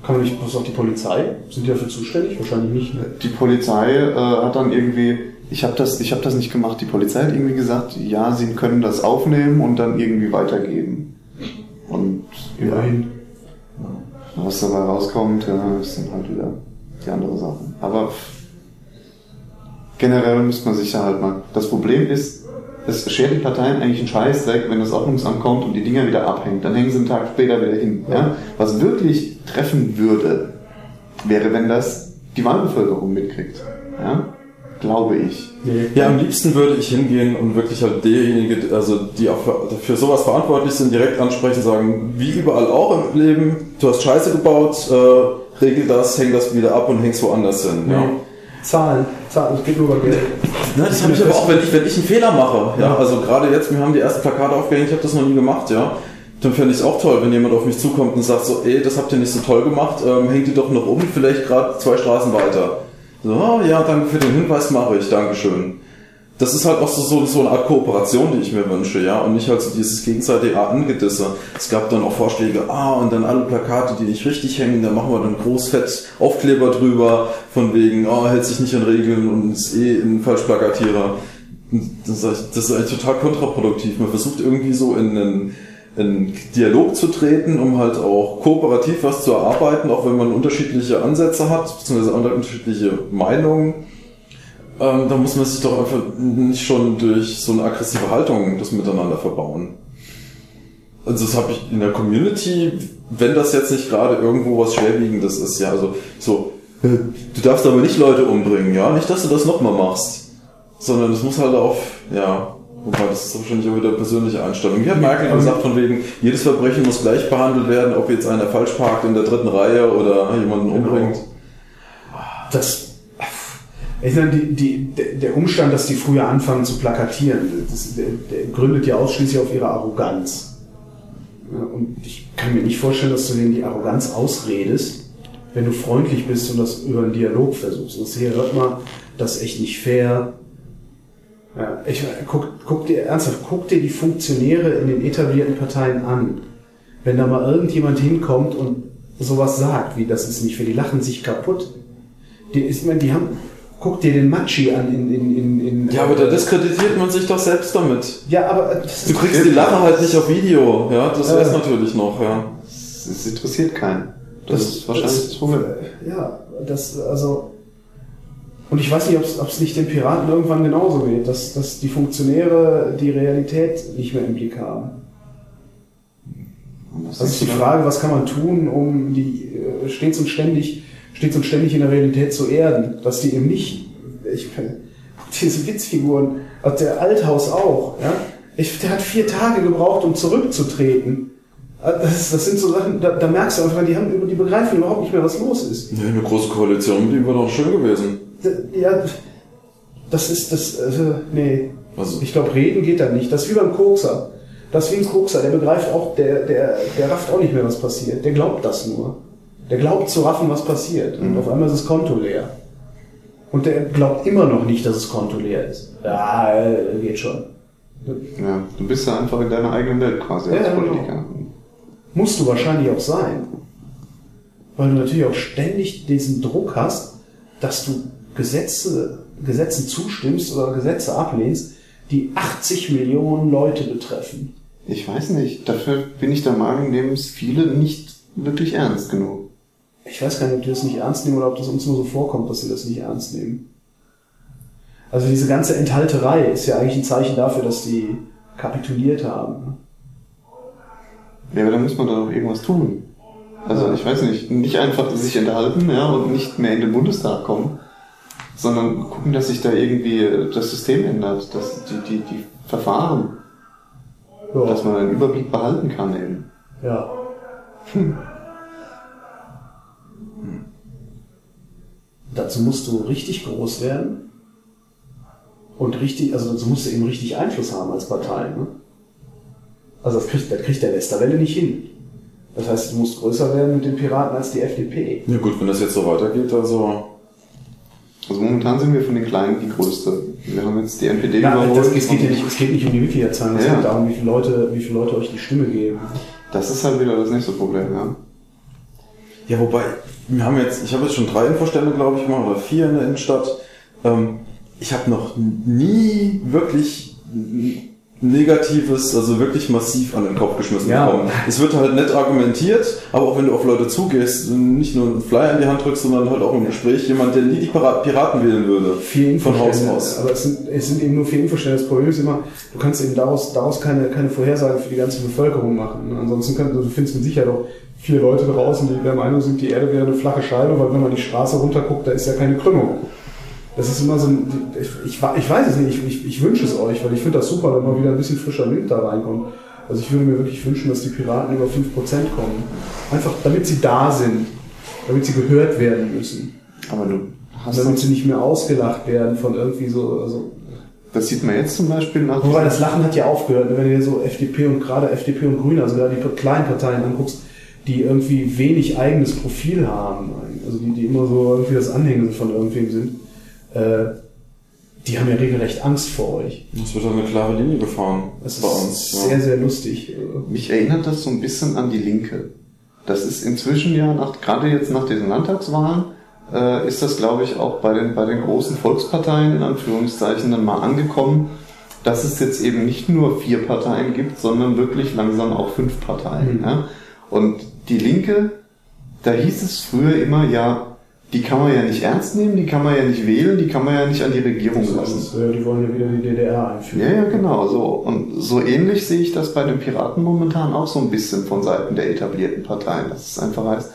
Kann man nicht, was auch die Polizei? Sind die dafür zuständig? Wahrscheinlich nicht. Ne? die Polizei äh, hat dann irgendwie, ich habe das, ich habe das nicht gemacht. Die Polizei hat irgendwie gesagt, ja, sie können das aufnehmen und dann irgendwie weitergeben. Und ja, Immerhin. was dabei rauskommt, ja, ist dann halt wieder die andere Sache. Aber generell müsste man sich ja halt mal. Das Problem ist, es schert die Parteien eigentlich einen Scheiß weg, wenn das Ordnungsamt kommt und die Dinger wieder abhängt. Dann hängen sie einen Tag später wieder hin. Ja? Was wirklich treffen würde, wäre, wenn das die Wahlbevölkerung mitkriegt. Ja? Glaube ich. Ja, am liebsten würde ich hingehen und wirklich halt derjenige, also die auch für, sowas verantwortlich sind, direkt ansprechen und sagen, wie überall auch im Leben, du hast Scheiße gebaut, äh, regel das, häng das wieder ab und häng's woanders hin. Ja. Nee. Zahlen, Zahlen, es geht nur über Geld. Ne, das habe ich aber auch, wenn ich, wenn ich einen Fehler mache. Ja, also gerade jetzt, wir haben die ersten Plakate aufgehängt, ich habe das noch nie gemacht, ja. Dann fände ich es auch toll, wenn jemand auf mich zukommt und sagt so, ey, das habt ihr nicht so toll gemacht, ähm, hängt die doch noch um, vielleicht gerade zwei Straßen weiter. So, oh, ja, danke für den Hinweis, mache ich, Dankeschön. Das ist halt auch so, so, so eine Art Kooperation, die ich mir wünsche, ja, und nicht halt so dieses gegenseitige Angedisse. Es gab dann auch Vorschläge, ah, und dann alle Plakate, die nicht richtig hängen, da machen wir dann großfett Aufkleber drüber, von wegen, oh, hält sich nicht an Regeln und ist eh ein Falschplakatierer. Das ist, das ist eigentlich total kontraproduktiv. Man versucht irgendwie so in einen, in Dialog zu treten, um halt auch kooperativ was zu erarbeiten, auch wenn man unterschiedliche Ansätze hat, beziehungsweise unterschiedliche Meinungen. Ähm, da muss man sich doch einfach nicht schon durch so eine aggressive Haltung das miteinander verbauen. Also das habe ich in der Community, wenn das jetzt nicht gerade irgendwo was Schwerwiegendes ist, ja, also so, äh, du darfst aber nicht Leute umbringen, ja, nicht, dass du das nochmal machst, sondern es muss halt auf, ja, wobei das ist wahrscheinlich auch wieder persönliche Einstellung. Hier hat Merkel gesagt von wegen, jedes Verbrechen muss gleich behandelt werden, ob jetzt einer falsch parkt in der dritten Reihe oder jemanden umbringt. Das, ich meine, die, die, der- Umstand, dass die früher anfangen zu plakatieren, das, der, der gründet ja ausschließlich auf ihre Arroganz. Und ich kann mir nicht vorstellen, dass du denen die Arroganz ausredest, wenn du freundlich bist und das über einen Dialog versuchst. Und hier hört mal, das ist echt nicht fair. Ja, ich, guck, guck dir ernsthaft, guck dir die Funktionäre in den etablierten Parteien an. Wenn da mal irgendjemand hinkommt und sowas sagt, wie das ist nicht fair, die lachen sich kaputt. Die, ich meine, die haben, guck dir den Matschi an in, in, in, in Ja, aber da diskreditiert man sich doch selbst damit. ja, aber das Du ist kriegst die Lache halt nicht auf Video, ja, das Ja. wär's natürlich noch, ja. Es, es interessiert keinen. Das, ist wahrscheinlich das, Problem. Ja, das, also. Und ich weiß nicht, ob es nicht den Piraten irgendwann genauso geht, dass, dass die Funktionäre die Realität nicht mehr im Blick haben. Was Das ist die? Frage, was kann man tun, um die äh, stets und ständig, stets und ständig in der Realität zu erden, dass die eben nicht, ich diese Witzfiguren, also der Althaus auch, ja, ich, der hat vier Tage gebraucht, um zurückzutreten. Äh, Das, das sind so Sachen, da, da merkst du einfach, die haben, die begreifen überhaupt nicht mehr, was los ist. Nee, eine große Koalition mit ihm wäre doch schön gewesen. Ja, das ist das, äh, nee. Also, Ich glaube, reden geht da nicht. Das ist wie beim Kokser. Das ist wie ein Kokser, der begreift auch, der, der, der rafft auch nicht mehr, was passiert. Der glaubt das nur. Der glaubt zu raffen, was passiert. Und auf einmal ist das Konto leer. Und der glaubt immer noch nicht, dass das Konto leer ist. Ja, äh, geht schon. Ja, du bist ja einfach in deiner eigenen Welt quasi Ja, als genau. Politiker. Musst du wahrscheinlich auch sein. Weil du natürlich auch ständig diesen Druck hast, dass du Gesetze, Gesetzen zustimmst oder Gesetze ablehnst, die 80 Millionen Leute betreffen. Ich weiß nicht, dafür bin ich der Meinung, nehmen es viele nicht wirklich ernst genug. Ich weiß gar nicht, ob die das nicht ernst nehmen oder ob das uns nur so vorkommt, dass sie das nicht ernst nehmen. Also diese ganze Enthalterei ist ja eigentlich ein Zeichen dafür, dass die kapituliert haben. Ja, aber dann muss man da doch irgendwas tun. Also ich weiß nicht, nicht einfach sich enthalten ja, und nicht mehr in den Bundestag kommen, sondern gucken, dass sich da irgendwie das System ändert, dass die, die, die Verfahren, Ja. dass man einen Überblick behalten kann eben. Ja. Dazu musst du richtig groß werden und richtig, also dazu musst du eben richtig Einfluss haben als Partei. Ne? Also das kriegt, das kriegt der Westerwelle nicht hin. Das heißt, du musst größer werden mit den Piraten als die FDP. ja gut, wenn das jetzt so weitergeht, also. Also momentan sind wir von den Kleinen die größte. Wir haben jetzt die NPD Ja, überholt. das, es, geht ja nicht, es geht nicht um die Mitgliederzahlen, es Ja. geht darum, wie viele, Leute, wie viele Leute euch die Stimme geben. Das ist halt wieder das nächste Problem, ja. Ja, wobei, wir haben jetzt, ich habe jetzt schon drei Infostände, glaube ich, gemacht, oder vier in der Innenstadt. Ähm, ich habe noch nie wirklich Negatives, also wirklich massiv an den Kopf geschmissen Ja. bekommen. Es wird halt nett argumentiert, aber auch wenn du auf Leute zugehst, nicht nur einen Flyer in die Hand drückst, sondern halt auch im Gespräch jemand, der nie die Pira- Piraten wählen würde. Vier Von Haus aus. aber es sind, es sind eben nur vier Infostände. Das Problem ist immer, du kannst eben daraus, daraus keine, keine Vorhersage für die ganze Bevölkerung machen. Ansonsten kannst du, du findest mit Sicherheit auch viele Leute draußen, die der Meinung sind, die Erde wäre eine flache Scheibe, weil wenn man die Straße runterguckt, da ist ja keine Krümmung. Das ist immer so ein, ich, ich, ich weiß es nicht, ich, ich, wünsche es euch, weil ich finde das super, wenn mal wieder ein bisschen frischer Wind da reinkommt. Also ich würde mir wirklich wünschen, dass die Piraten über 5% kommen. Einfach damit sie da sind, damit sie gehört werden müssen. Aber du hast damit sie nicht mehr ausgelacht werden von irgendwie so, also das sieht man jetzt zum Beispiel nach. Wobei das Lachen hat ja aufgehört, wenn du dir so FDP und gerade FDP und Grüne, also da die kleinen Parteien anguckst, die irgendwie wenig eigenes Profil haben, also die, die immer so irgendwie das Anhängen von irgendwem sind, äh, die haben ja regelrecht Angst vor euch. Es wird eine klare Linie gefahren das bei uns. Sehr, ja. sehr lustig. Mich erinnert das so ein bisschen an die Linke. Das ist inzwischen ja, nach, gerade jetzt nach diesen Landtagswahlen, äh, ist das, glaube ich, auch bei den, bei den großen Volksparteien in Anführungszeichen dann mal angekommen, dass es jetzt eben nicht nur vier Parteien gibt, sondern wirklich langsam auch fünf Parteien. Mhm. Ja? Und die Linke, da hieß es früher immer, ja, die kann man ja nicht ernst nehmen, die kann man ja nicht wählen, die kann man ja nicht an die Regierung lassen. Ist, die wollen ja wieder die DDR einführen. Ja, ja, genau. So. Und so ähnlich sehe ich das bei den Piraten momentan auch so ein bisschen von Seiten der etablierten Parteien. Das ist einfach heißt,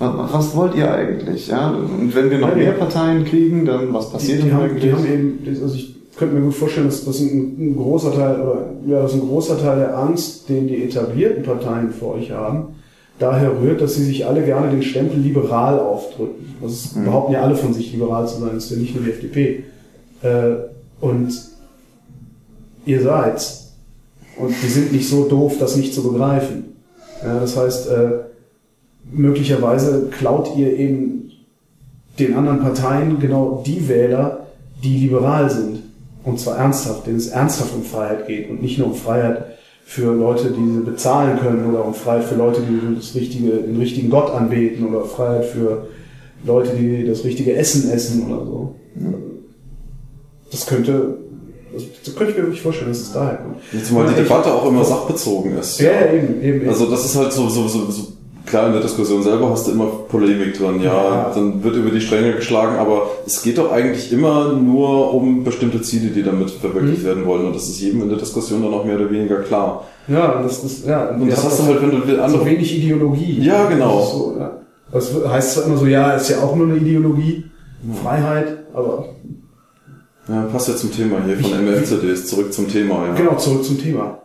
was wollt ihr eigentlich? Ja? Und wenn wir noch mehr Parteien kriegen, dann was passiert die, die denn haben, eigentlich? Die haben eben, also ich könnte mir gut vorstellen, dass das ein, ein großer Teil, oder ja, das ist ein großer Teil der Angst, den die etablierten Parteien vor euch haben, daher rührt, dass sie sich alle gerne den Stempel liberal aufdrücken. Das mhm. behaupten ja alle von sich, liberal zu sein, das ist ja nicht nur die FDP. Äh, und ihr seid's. Und die sind nicht so doof, das nicht zu begreifen. Ja, das heißt, äh, möglicherweise klaut ihr eben den anderen Parteien genau die Wähler, die liberal sind. Und zwar ernsthaft, denen es ernsthaft um Freiheit geht und nicht nur um Freiheit für Leute, die sie bezahlen können oder um Freiheit für Leute, die das richtige, den richtigen Gott anbeten oder Freiheit für Leute, die das richtige Essen essen oder so. Das könnte, das könnte ich mir wirklich vorstellen, dass es daher kommt. Jetzt mal die Debatte auch immer sachbezogen ist. Ja, ja eben, eben, eben. Also das ist halt so, so, so, so klar, in der Diskussion selber hast du immer Polemik drin, ja, ja, dann wird über die Stränge geschlagen, aber es geht doch eigentlich immer nur um bestimmte Ziele, die damit verwirklicht mhm. werden wollen und das ist jedem in der Diskussion dann auch mehr oder weniger klar. Ja, das ist, ja. Und das hast du halt, wenn du andere... So wenig Ideologie. Ja, genau. Das, so, ja. das heißt zwar immer so, ja, ist ja auch nur eine Ideologie, Freiheit, aber... Ja, passt ja zum Thema hier von MF-CDs, zurück zum Thema, ja. Genau, zurück zum Thema.